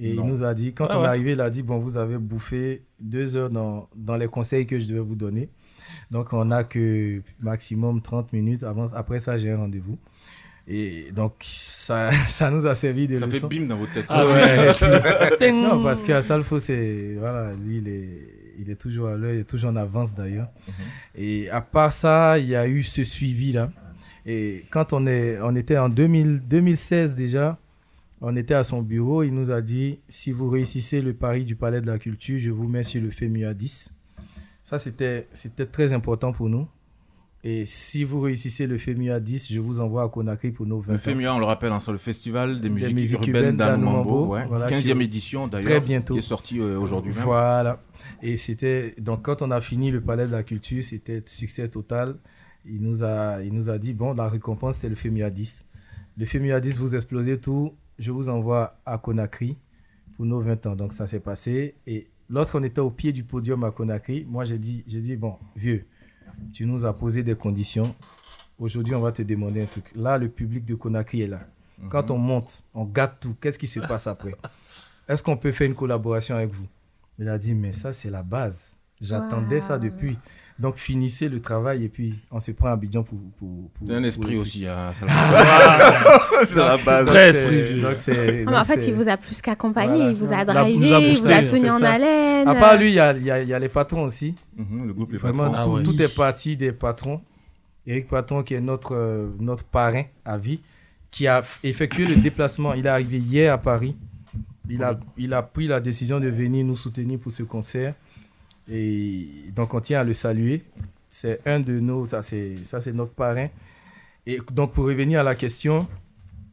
Et Non. il nous a dit, quand Ah on ouais. est arrivé, il a dit, bon, vous avez bouffé deux heures dans, dans les conseils que je devais vous donner. Donc, on n'a que maximum 30 minutes. Avant, après ça, j'ai un rendez-vous. Et donc, ça, ça nous a servi de Ça fait bim dans votre tête. Ah ouais. Ting. non, parce qu'à Salfo, c'est. Voilà, lui, il est, il est toujours à l'heure, il est toujours en avance d'ailleurs. Et à part ça, il y a eu ce suivi-là. Et quand on, est, on était en 2000 2016 déjà, on était à son bureau, il nous a dit si vous réussissez le pari du Palais de la Culture, je vous mets sur le FEMUA 10. Ça, c'était très important pour nous. Et si vous réussissez le FEMUA 10, je vous envoie à Conakry pour nos 20 Le. FEMUA, on le rappelle, hein, c'est le Festival des Des musiques, musiques urbaines d'Anoumambo, ouais. voilà, 15e qui- édition d'ailleurs, qui est sortie euh, aujourd'hui même. Voilà. Et c'était donc quand on a fini le palais de la culture, c'était succès total. Il nous a il nous a dit bon la récompense c'est le FEMIA 10. Le FEMIA 10 vous explosez tout, je vous envoie à Conakry pour nos 20 ans. Donc ça s'est passé et lorsqu'on était au pied du podium à Conakry, moi j'ai dit j'ai dit bon vieux, tu nous as posé des conditions. Aujourd'hui, on va te demander un truc. Là, le public de Conakry est là. Quand on monte, on gâte tout. Qu'est-ce qui se passe après? Est-ce qu'on peut faire une collaboration avec vous? Il a dit, mais ça, c'est la base. J'attendais ça depuis. Donc, finissez le travail et puis on se prend à Abidjan pour. pour, pour- C'est un pour esprit le- aussi, hein, ça- Ah. C'est la Donc, base. donc Très c'est- esprit donc c'est- Ah, mais en donc fait, il vous a plus qu'accompagné. Voilà. Il vous a drivé, il vous a tenu en ça. haleine. À part lui, il y a, il y a- y a les patrons aussi. Mhm, le groupe Les Vraiment, Patrons. tout, Ah ouais. tout est parti des patrons. Eric Patron, qui est notre, euh, notre parrain à vie, qui a effectué le déplacement. Il est arrivé hier à Paris. Il a, il a pris la décision de venir nous soutenir pour ce concert. Et donc, on tient à le saluer. C'est un de nos. Ça, c'est ça, c'est notre parrain. Et donc, pour revenir à la question,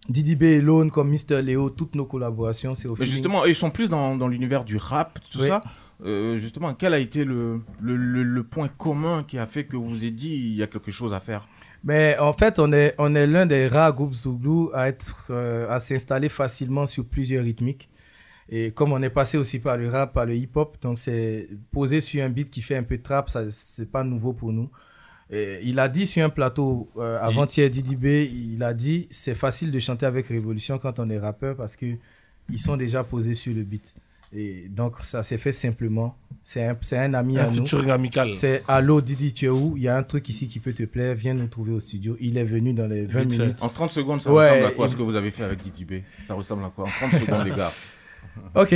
Didi B et Lone, comme Mister Léo, toutes nos collaborations, c'est au Mais feeling. justement, ils sont plus dans, dans l'univers du rap, tout Oui. ça. Euh, justement, quel a été le, le, le- le point commun qui a fait que vous vous êtes dit il y a quelque chose à faire? Mais en fait, on est, on est l'un des rares groupes Zouglou à, être, euh, à s'installer facilement sur plusieurs rythmiques. Et comme on est passé aussi par le rap, par le hip-hop, donc c'est posé sur un beat qui fait un peu trap, ça c'est pas nouveau pour nous. Et il a dit sur un plateau euh, avant-hier, Didi B, il a dit c'est facile de chanter avec Révolution quand on est rappeur parce que ils sont déjà posés sur le beat. Et donc, ça s'est fait simplement. C'est un, c'est un ami Un à nous. amical. C'est Allo Didi, tu es où? Il y a un truc ici qui peut te plaire. Viens nous trouver au studio. Il est venu dans les 20 Vite fait. minutes. En 30 secondes, ça Ouais, ressemble à quoi il- ce que vous avez fait avec DTB Ça ressemble à quoi? En 30 secondes, les gars. Ok.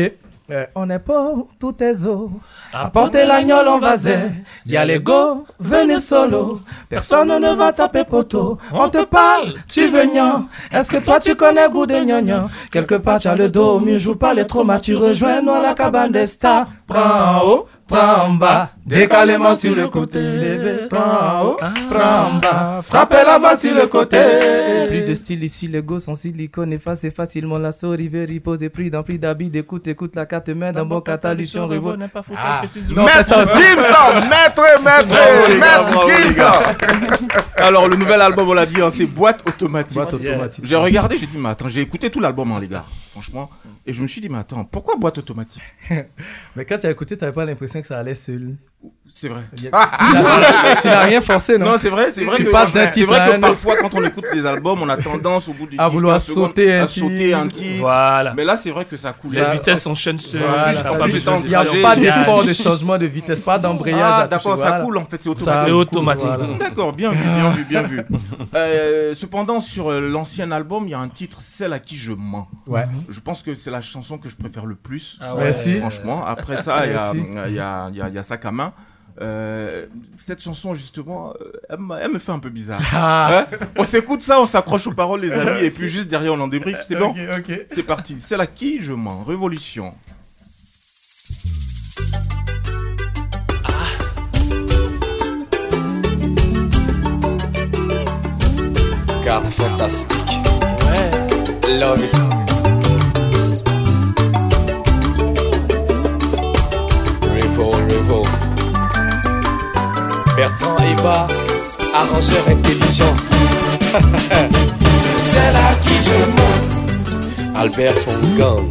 Euh, on est pauvre, tout est eau. Apportez l'agneau en vaset. Y a les go, venez solo. Personne ne va taper poteau. On te parle, tu veux gnan. Est-ce que toi tu connais goût de gnagnan Quelque part tu as le dos, mieux joue pas les traumas. Tu rejoins nous à la cabane des stars. Prends en haut, prends en bas. Décalément sur le côté. Prends en haut, prends en bas. Frappez là-bas sur le côté. Plus de style ici, les gosses sont silicone. Effacez facilement la souris, repose pris dans pris d'habits. Écoute, écoute la carte main dans bon catalution. revo- Ah, Maître. Gimson, maître, maître, maître Gimson. Alors, le nouvel album, on l'a dit, hein, c'est Boîte Automatique. Boîte Automatique. J'ai regardé, j'ai dit, mais attends, j'ai écouté tout l'album, hein, les gars, franchement. Et je me suis dit, mais attends, pourquoi Boîte Automatique? Mais quand tu as écouté, tu pas l'impression que ça allait seul. C'est vrai. Tu n'as tu n'as rien forcé, non? Non, c'est vrai, c'est vrai Tu que, passes d'un c'est titre vrai à que un autre. parfois, quand on écoute des albums, on a tendance, au bout de À 10, vouloir 15 secondes, sauter un à sauter un titre. Voilà. Mais là, c'est vrai que ça coule. Pas vu, besoin de Il n'y a pas d'effort de changement de vitesse, pas d'embrayage. Ah, à d'accord, ça coule en fait, c'est automatique. D'accord, bien vu, bien vu, bien vu. Euh, cependant, sur euh, l'ancien album, il y a un titre, Celle à qui je mens. Ouais. Je pense que c'est la chanson que je préfère le plus. Ah. Franchement, après ça, il y a, Merci. Euh, cette chanson, justement, euh, elle, me fait un peu bizarre. Ah. Hein on s'écoute ça, on s'accroche aux paroles, les amis, et puis juste derrière, on en débrief. C'est bon. C'est parti. Celle à qui je mens. Révolution. Carte fantastique. Ouais. Love it. Revo, Revo. Bertrand Eva, arrangeur intelligent. C'est celle à qui je mens, Albert Fongang.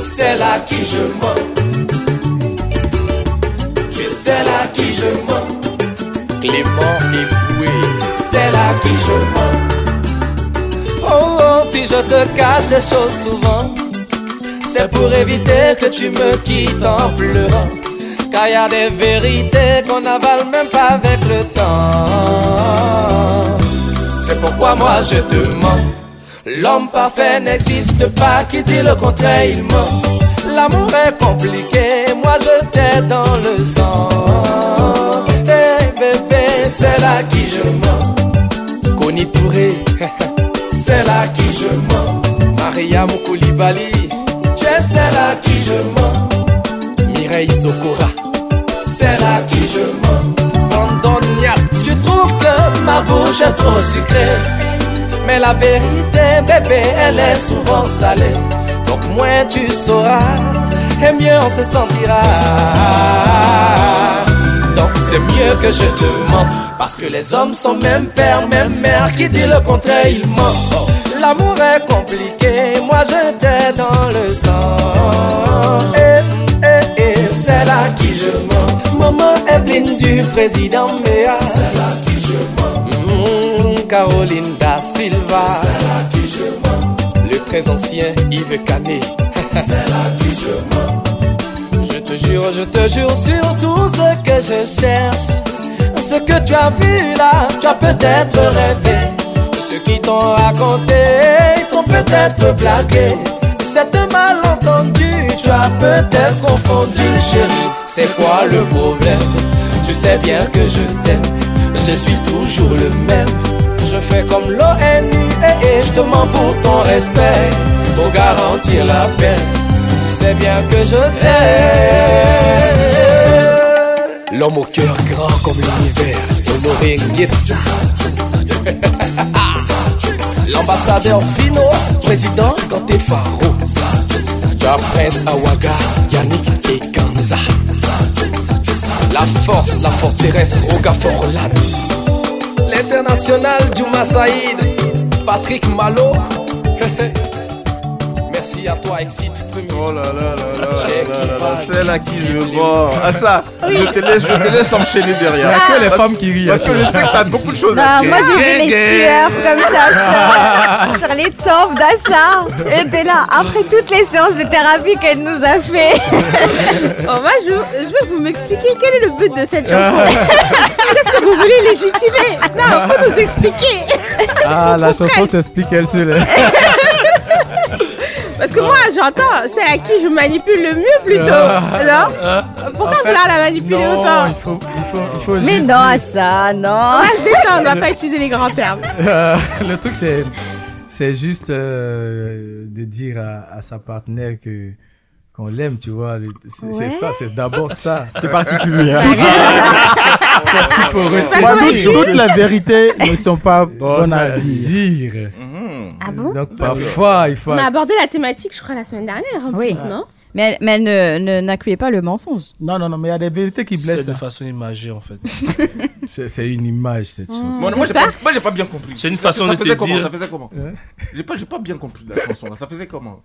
celle à qui je mens. Tu es celle à qui je mens, Clément Eboué. celle à qui je mens. Oh, oh, si je te cache des choses souvent, c'est pour éviter que tu me quittes en pleurant. Car y a des vérités qu'on n'avale même pas avec le temps. C'est pourquoi moi je te mens. L'homme parfait n'existe pas, qui dit le contraire, il ment. L'amour est compliqué, moi je t'ai dans le sang. Hey bébé, c'est là qui je mens. Koni Touré, c'est là qui je mens. Maria Moukoulibali, tu es celle à qui je mens. C'est là qui je mens. Brandon Niap, tu trouves que ma bouche est trop sucrée. Mais la vérité, bébé, elle est souvent salée. Donc moins tu sauras, et mieux on se sentira. Donc c'est mieux que je te mente. Parce que les hommes sont même père, même mère. Qui dit le contraire, il ment. L'amour est compliqué, moi je t'ai dans le sang. Eh, c'est là qui je mens. Maman Evelyne du président Méa. C'est là qui je mens. Caroline da Silva. C'est là qui je mens. Le très ancien Yves Canet. C'est là qui je mens. Je te jure, je te jure sur tout ce que je cherche. Ce que tu as vu là, tu as peut-être rêvé. Ce qui t'ont raconté, t'ont peut-être blagué. C'est un malentendu, tu as peut-être confondu, chérie. C'est quoi le problème? Tu sais bien que je t'aime, je suis toujours le même. Je fais comme l'ONU et, je te mens pour ton respect, pour garantir la paix. Tu sais bien que je t'aime. L'homme au cœur grand comme l'univers, Honoré. L'ambassadeur Fino, président Kanté Faro. Ja Prince Awaga, Yannick et. La force, la forteresse, Roga Forlan. L'international Juma Saïd, Patrick Malo. Merci à toi, Exit Premier. Oh là là là là celle à qui je vends. Ah ça, je te laisse, je te laisse enchaîner derrière. Il que les femmes qui rient, Parce que je hein. sais que t'as beaucoup de choses à dire. moi j'ai vu les sueurs comme ça sur, les tempes d'Assa. Elle était là. Après toutes les séances de thérapie qu'elle nous a fait. Oh, moi, je, je veux que vous m'expliquiez quel est le but de cette chanson. Qu'est-ce que vous voulez légitimer? Non, faut nous expliquer. Ah, la chanson s'explique elle seule. Parce que moi, j'entends celle à qui je manipule le mieux plutôt. Alors, pourquoi En fait, la manipuler non, autant il faut, il faut, il faut Mais juste non, dire- Assa, non. On va se détendre, on va pas utiliser les grands termes. Euh, le truc, c'est, c'est juste euh, de dire à, à sa partenaire que qu'on l'aime, tu vois. C'est, c'est Ouais. ça, c'est d'abord ça. C'est particulier, hein. C'est ce qu'il faut retenir. Moi, toutes, toutes les vérités ne sont pas bonnes à à dire. dire. Ah bon Donc parfois, il faut. On a abordé la thématique, je crois, la semaine dernière en Oui. plus, non Mais elle, mais elle ne, n'incluait pas le mensonge. Non, non, non, mais il y a des vérités qui blessent. C'est de façon imagée en fait. C'est, une image cette chanson. Moi, moi, j'ai pas, moi, j'ai pas bien compris. C'est une façon ça de te comment, dire- Ça faisait comment J'ai pas, j'ai pas bien compris la chanson là. Ça faisait comment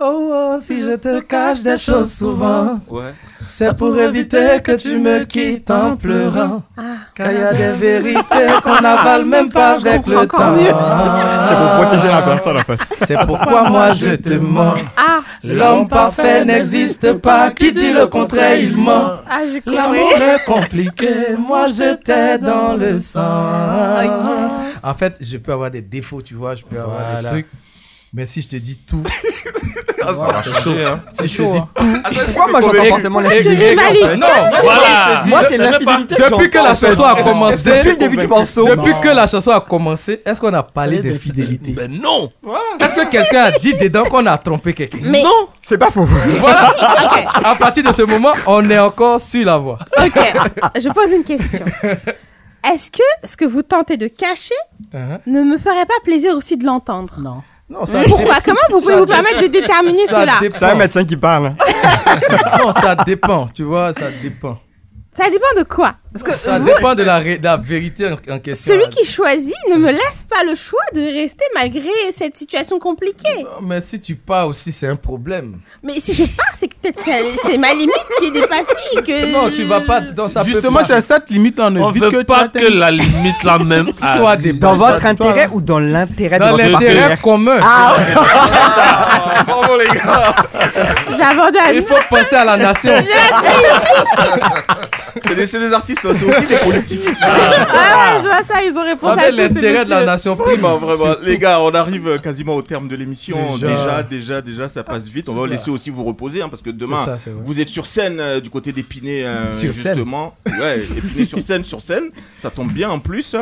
Oh, oh, si je te cache des choses souvent, Ouais. c'est pour éviter que tu me quittes en pleurant. Car il y a des vérités qu'on n'avale même pas Je avec le temps. C'est pour protéger la personne, en fait. C'est pourquoi moi je te mens. Ah, L'homme parfait n'existe pas. Qui dit le contraire, il ment. ah L'amour est compliqué. Moi je t'ai dans le sang. En fait, je peux avoir des défauts, tu vois. Je peux avoir des trucs. Mais si je te dis tout, Ah, ça va changer, hein. te dis tout, Pourquoi moi j'entends forcément la Tu fidélité en rivalises. fait non, Voilà. Moi, c'est C'est l'infidélité. depuis que la chanson a commencé, Depuis le début du morceau. depuis que la chanson a commencé, est-ce qu'on a parlé de fidélité Ben non. Est-ce que quelqu'un a dit dedans qu'on a trompé quelqu'un? Mais, Non. C'est pas faux. Voilà. À partir de ce moment, on est encore sur la voie. ok, je pose une question. Est-ce que ce que vous tentez de cacher Uh-huh. ne me ferait pas plaisir aussi de l'entendre? Non. Non, ça Pourquoi? Comment vous pouvez ça vous permettre de déterminer ça cela? C'est un médecin qui parle. hein. Non, ça dépend. Tu vois, ça dépend. Ça dépend de quoi? Parce que Ça vous- dépend de la, ré- de la vérité en, en question. celui qui choisit ne me laisse pas le choix de rester malgré cette situation compliquée. Non, Mais si tu pars aussi, c'est un problème. Mais si je pars, c'est que peut-être c'est- c'est ma limite qui est dépassée. et Que... Non, tu vas pas dans sa Justement, c'est cette limite on On évite veut que tu pas que atteignes. la limite la même. soit des Dans votre intérêt ou dans l'intérêt de dans votre l'intérêt partenaire commun. Ah, bravo les gars. J'abandonne. Il faut penser à la nation. Je prise. C'est des, artistes, hein, c'est aussi des politiques. Ah ouais, je vois ça, ils ont répondu à l'intérêt de la nation prime. Vraiment, vraiment. Les gars, on arrive euh, quasiment au terme de l'émission. Déjà. Déjà, déjà, déjà, ça passe vite. On va laisser aussi vous reposer, hein, parce que demain, ça, vous êtes sur scène euh, du côté d'Épinay, euh, Sur scène. justement. Ouais, Épinay sur scène, sur scène. Ça tombe bien en plus.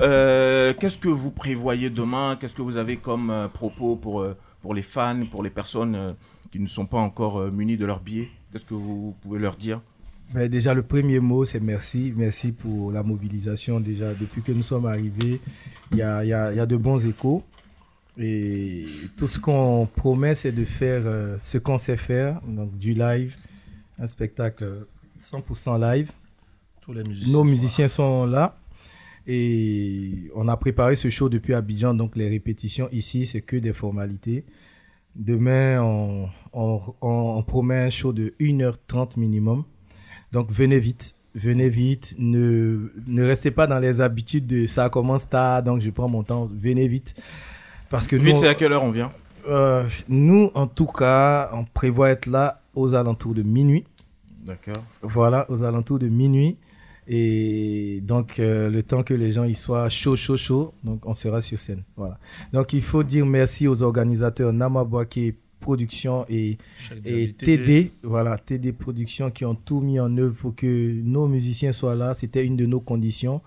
Euh, Qu'est-ce que vous prévoyez demain? Qu'est-ce que vous avez comme euh, propos pour, euh, pour les fans, pour les personnes euh, qui ne sont pas encore euh, munies de leurs billets? Qu'est-ce que vous pouvez leur dire? Ben, déjà, le premier mot, c'est merci. Merci pour la mobilisation. Déjà, depuis que nous sommes arrivés, il y a, il y a- il y a de bons échos. Et tout ce qu'on promet, c'est de faire euh, ce qu'on sait faire. Donc, du live, un spectacle 100% live. Tous les musiciens. Nos sont musiciens sont là. Et on a préparé ce show depuis Abidjan. Donc, les répétitions ici, c'est que des formalités. Demain, on, on, on- on promet un show de 1h30 minimum. Donc venez vite, venez vite. Ne, ne restez pas dans les habitudes de ça commence tard, donc je prends mon temps. Venez vite. Parce que Vite, c'est à quelle heure on vient? euh, nous, en tout cas, on prévoit être là aux alentours de minuit. D'accord. Voilà, aux alentours de minuit. Et donc, euh, le temps que les gens y soient chaud, chaud, chaud, donc on sera sur scène. Voilà. Donc, il faut dire merci aux organisateurs Namabwake Production et, et TD, voilà, TD Productions qui ont tout mis en œuvre pour que nos musiciens soient là. C'était une de nos conditions.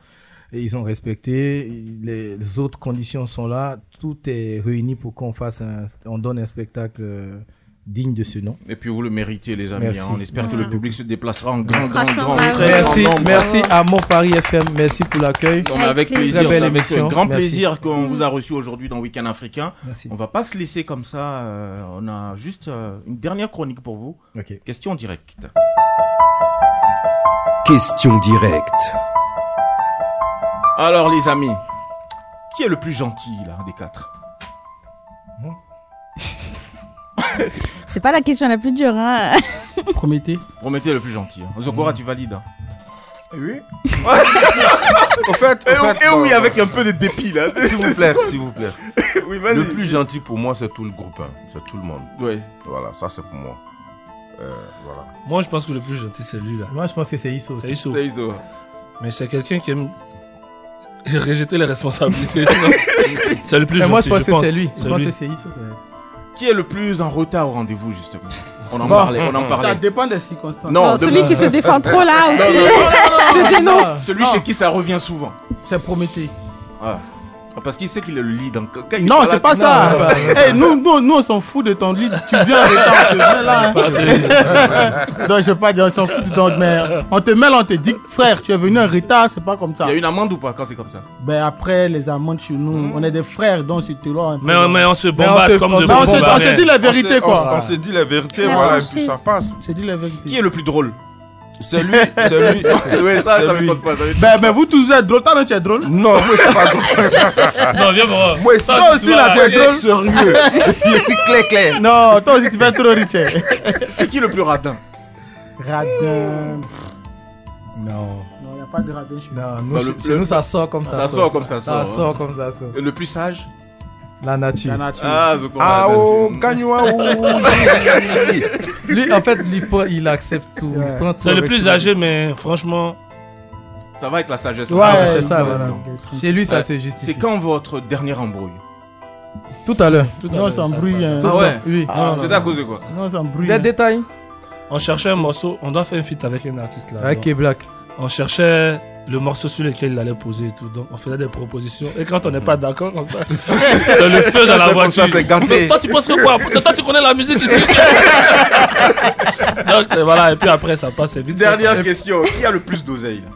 Et ils ont respecté. Les, les autres conditions sont là. Tout est réuni pour qu'on fasse un, on donne un spectacle euh, digne de ce nom. Et puis vous le méritez, les amis. Merci. hein. On espère Merci que le public se déplacera en grand, grand, grand, Merci, grand merci à Mon Paris FM. Merci pour l'accueil. Avec plaisir, plaisir. c'est avec émission. grand Merci. plaisir qu'on vous a reçu aujourd'hui dans Week-end Africain. Merci. On va pas se laisser comme ça. euh, on a juste euh, une dernière chronique pour vous. Question directe. Question directe. Alors les amis, qui est le plus gentil là des quatre? C'est pas la question la plus dure. Hein. Prométhée. Prométhée le plus gentil. hein. Zokora, tu valides. hein. Oui. Au fait, Et au oui- fait, et oui, non, avec un peu de dépit là. S'il vous plaît, s'il vous plaît. Oui. Le plus gentil pour moi, c'est tout le groupe. hein. C'est tout le monde. Ouais. Voilà, ça c'est pour moi. Euh, voilà. Moi, je pense que le plus gentil, c'est lui là. Moi, je pense que c'est Isso. C'est Isso. C'est Iso. Mais c'est quelqu'un qui aime rejeter les responsabilités. c'est le plus Mais gentil. moi, je pense que pense. c'est lui. Je pense que c'est Isso. Qui est le plus en retard au rendez-vous justement On en Bon, parlait, on en Ça parlait. dépend des circonstances. Non, Non, celui qui se défend trop là aussi. non, non, non, Se non, non, dénonce. non. Celui chez qui ça revient souvent. C'est Prométhée. Ah. Ah, Parce qu'il sait qu'il est le lead. Quand il est Non, c'est pas sinon- ça. Eh, nous, nous, nous, on s'en fout de ton lit. Tu viens en retard, on te met là. hein. non, je sais pas dire, on s'en fout de ton. Mais on te met là, on te dit, frère, tu es venu en retard, c'est pas comme ça. Il y a une amende ou pas quand c'est comme ça? Ben après, les amendes chez nous, on est des frères, donc un peu. Mais- mais on se bombarde se- comme on de se- on se- dit la vérité, quoi. On, on s'est dit la vérité, voilà, et puis ça passe. C'est dit la vérité. Qui est le plus drôle? C'est lui, c'est lui. Ouais, ça, ça m'étonne pas. ça Ben, ben vous tous êtes drôle, toi, non, tu es drôle Non, moi je suis pas drôle. Non, viens voir. Moi aussi, Toi aussi, là, tu es drôle. sérieux. Je suis clair, clair. Non, toi aussi, tu fais trop riche. C'est qui le plus radin? Radin. Non. Non, il n'y a pas de radin chez nous. Non, nous, chez- le- chez le- nous, ça sort comme ça. Ça sort comme ça sort, Ça hein. sort comme ça sort. Le plus sage? La nature. La nature. Ah, Zokora. Ah, la oh, nature. Lui, en fait, il, il accepte tout. C'est le plus âgé, mais franchement, Ça va avec la sagesse. Ouais, Ah, c'est ça, voilà. Chez lui, ça Ouais. se justifie. C'est quand votre dernière embrouille Tout à l'heure. tout à Non, s'embrouille. ça- hein. Ah ouais Oui. Ah, C'était à cause de quoi Non, on s'embrouille. Des hein. détails On cherchait un morceau, on doit faire un feat avec un artiste là. avec Donc, K-Black. On cherchait le morceau sur lequel il allait poser et tout. Donc on faisait des propositions. Et quand on n'est pas d'accord comme ça, c'est le feu dans la C'est comme voiture. ça, c'est ganté. Toi tu penses que quoi? C'est toi tu connais la musique ici? Donc voilà, et puis après ça passe vite. Dernière question. Qui a le plus d'oseille là?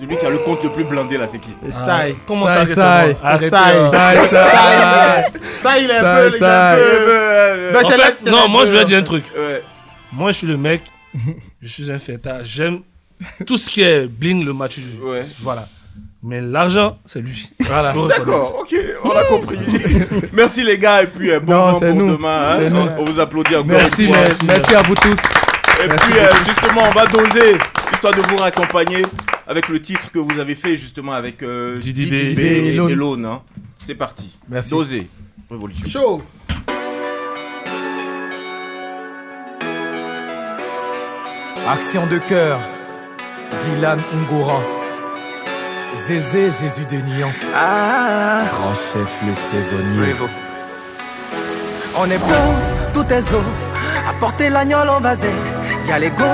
Celui qui a le compte le plus blindé là, c'est qui? Ça, Ah, Comment ça, Ça, ça, euh. Ça, ça, il est un peu. il est ça. un peu- Euh, c'est non, moi je vais dire un truc. Ouais. Moi je suis le mec, je suis un fêtard, j'aime tout ce qui est bling le match. Ouais. Voilà. Mais l'argent, c'est lui. Voilà. D'accord, ok, on a compris. Merci les gars, et puis euh, bon Non, vent pour nous. demain. hein. Nous. On vous applaudit encore. Merci, une fois. mais- merci à vous tous. Et Merci puis euh, justement, on va doser, histoire de vous raccompagner avec le titre que vous avez fait justement avec euh, Didi B. Didi B Et et, Lone. hein. C'est parti. Merci. Doser. Révolution. Chaud. Action de cœur, Dylan Ungoran. Zézé Jésus de Nuance. Ah. Grand chef le saisonnier. On est bon, tout est zo. Apportez l'agneau en vasé. Y'a les go,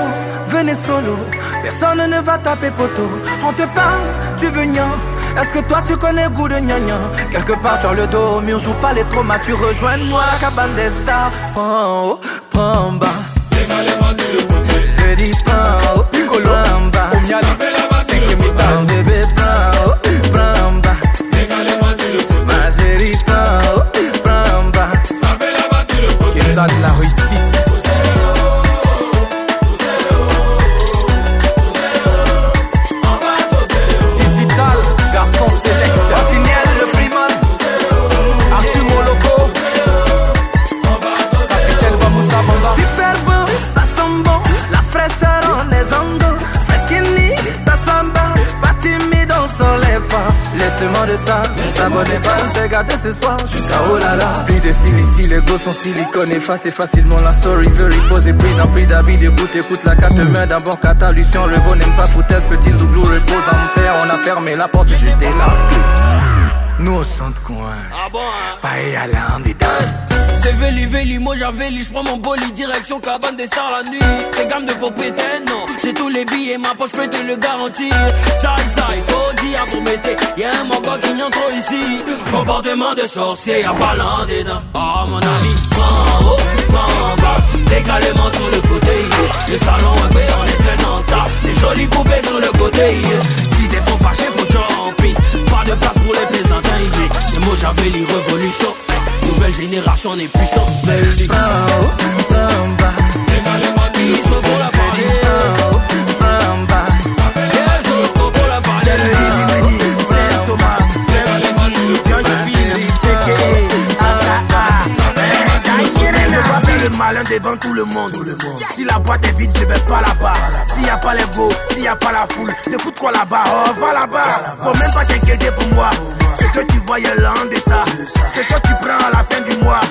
venez solo. Personne ne va taper poteau. On te parle, tu veux gnan. Est-ce que toi tu connais goût de gnagnan Quelque part tu as le dos au mur, joue pas les traumas. Tu rejoins-moi la cabane des stars. Prends haut, prends bas. Je dis prends haut, prends bas. C'est que mi temps bébé, prends prends bas. Ma chérie, prends haut, prends bas. Que ça la réussite. Laissez-moi de ça. S'abonner pas, s'est gâté ce soir. Jusqu'à oh là là. Plus de silici, les gosses sont silicone. Effacer facilement la story. Veut reposer, pris d'un prix d'habit. Écoute, écoute la carte main. D'abord, catalution. Le veau n'aime pas foutaise. Petit zouglou repose en terre. On a fermé la porte, j'étais là. Nous au centre coin. Ah bon hein? Pas aller en détail. C'est Veli moi j'avais je prends mon bolide direction cabane des stars la nuit. C'est gamme de propriétaire, non. J'ai tous les billets, ma poche peut te le garantir. Ça ça, il faut dire pour mettre. Y'a un manquant qui n'y trop ici. Comportement de sorcier, y'a pas l'un dedans. Oh mon ami, prends haut, prends bas. Décalement sur le côté. yeah. Le salon est fait, on est. Les jolies poupées sur le côté. Si t'es trop fâché, faut que en. Pas de place pour les plaisantins. yeah. C'est moi j'avais les révolutions. Nouvelle génération, on est puissant. Monde. Si la boîte est vide, je vais pas là-bas. S'il y a pas les go, s'il y a pas la foule, de foutre quoi là-bas, oh va là-bas. Faut même pas t'inquiéter pour moi. Ce que tu voyais là en ça, ce que tu prends à la fin du mois,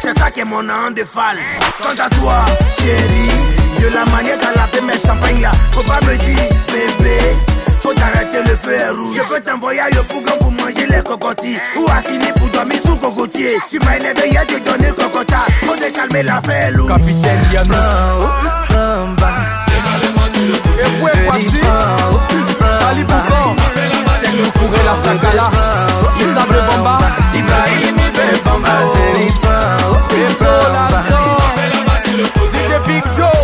c'est ça qui est mon an de fall. Quant à toi, chérie, de la manière qu'elle a fait mes champagnes là, faut pas me dire, bébé. Faut t'arrêter le feu est rouge. Je peux t'envoyer à Yopougon pour manger les cocotiers. Ou à pour dormir sous cocotier. Tu m'as élevé hier, te cocota. Faut te calmer l'affaire lourde. Capitaine Yanous. Et où est Kwasi Sali Bougon. C'est nous courir la Sakala. Les sables Bamba. Ibrahim Ibe Bamba. Et Pro Larson. DJ Big Joe.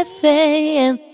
Mon Paris est fait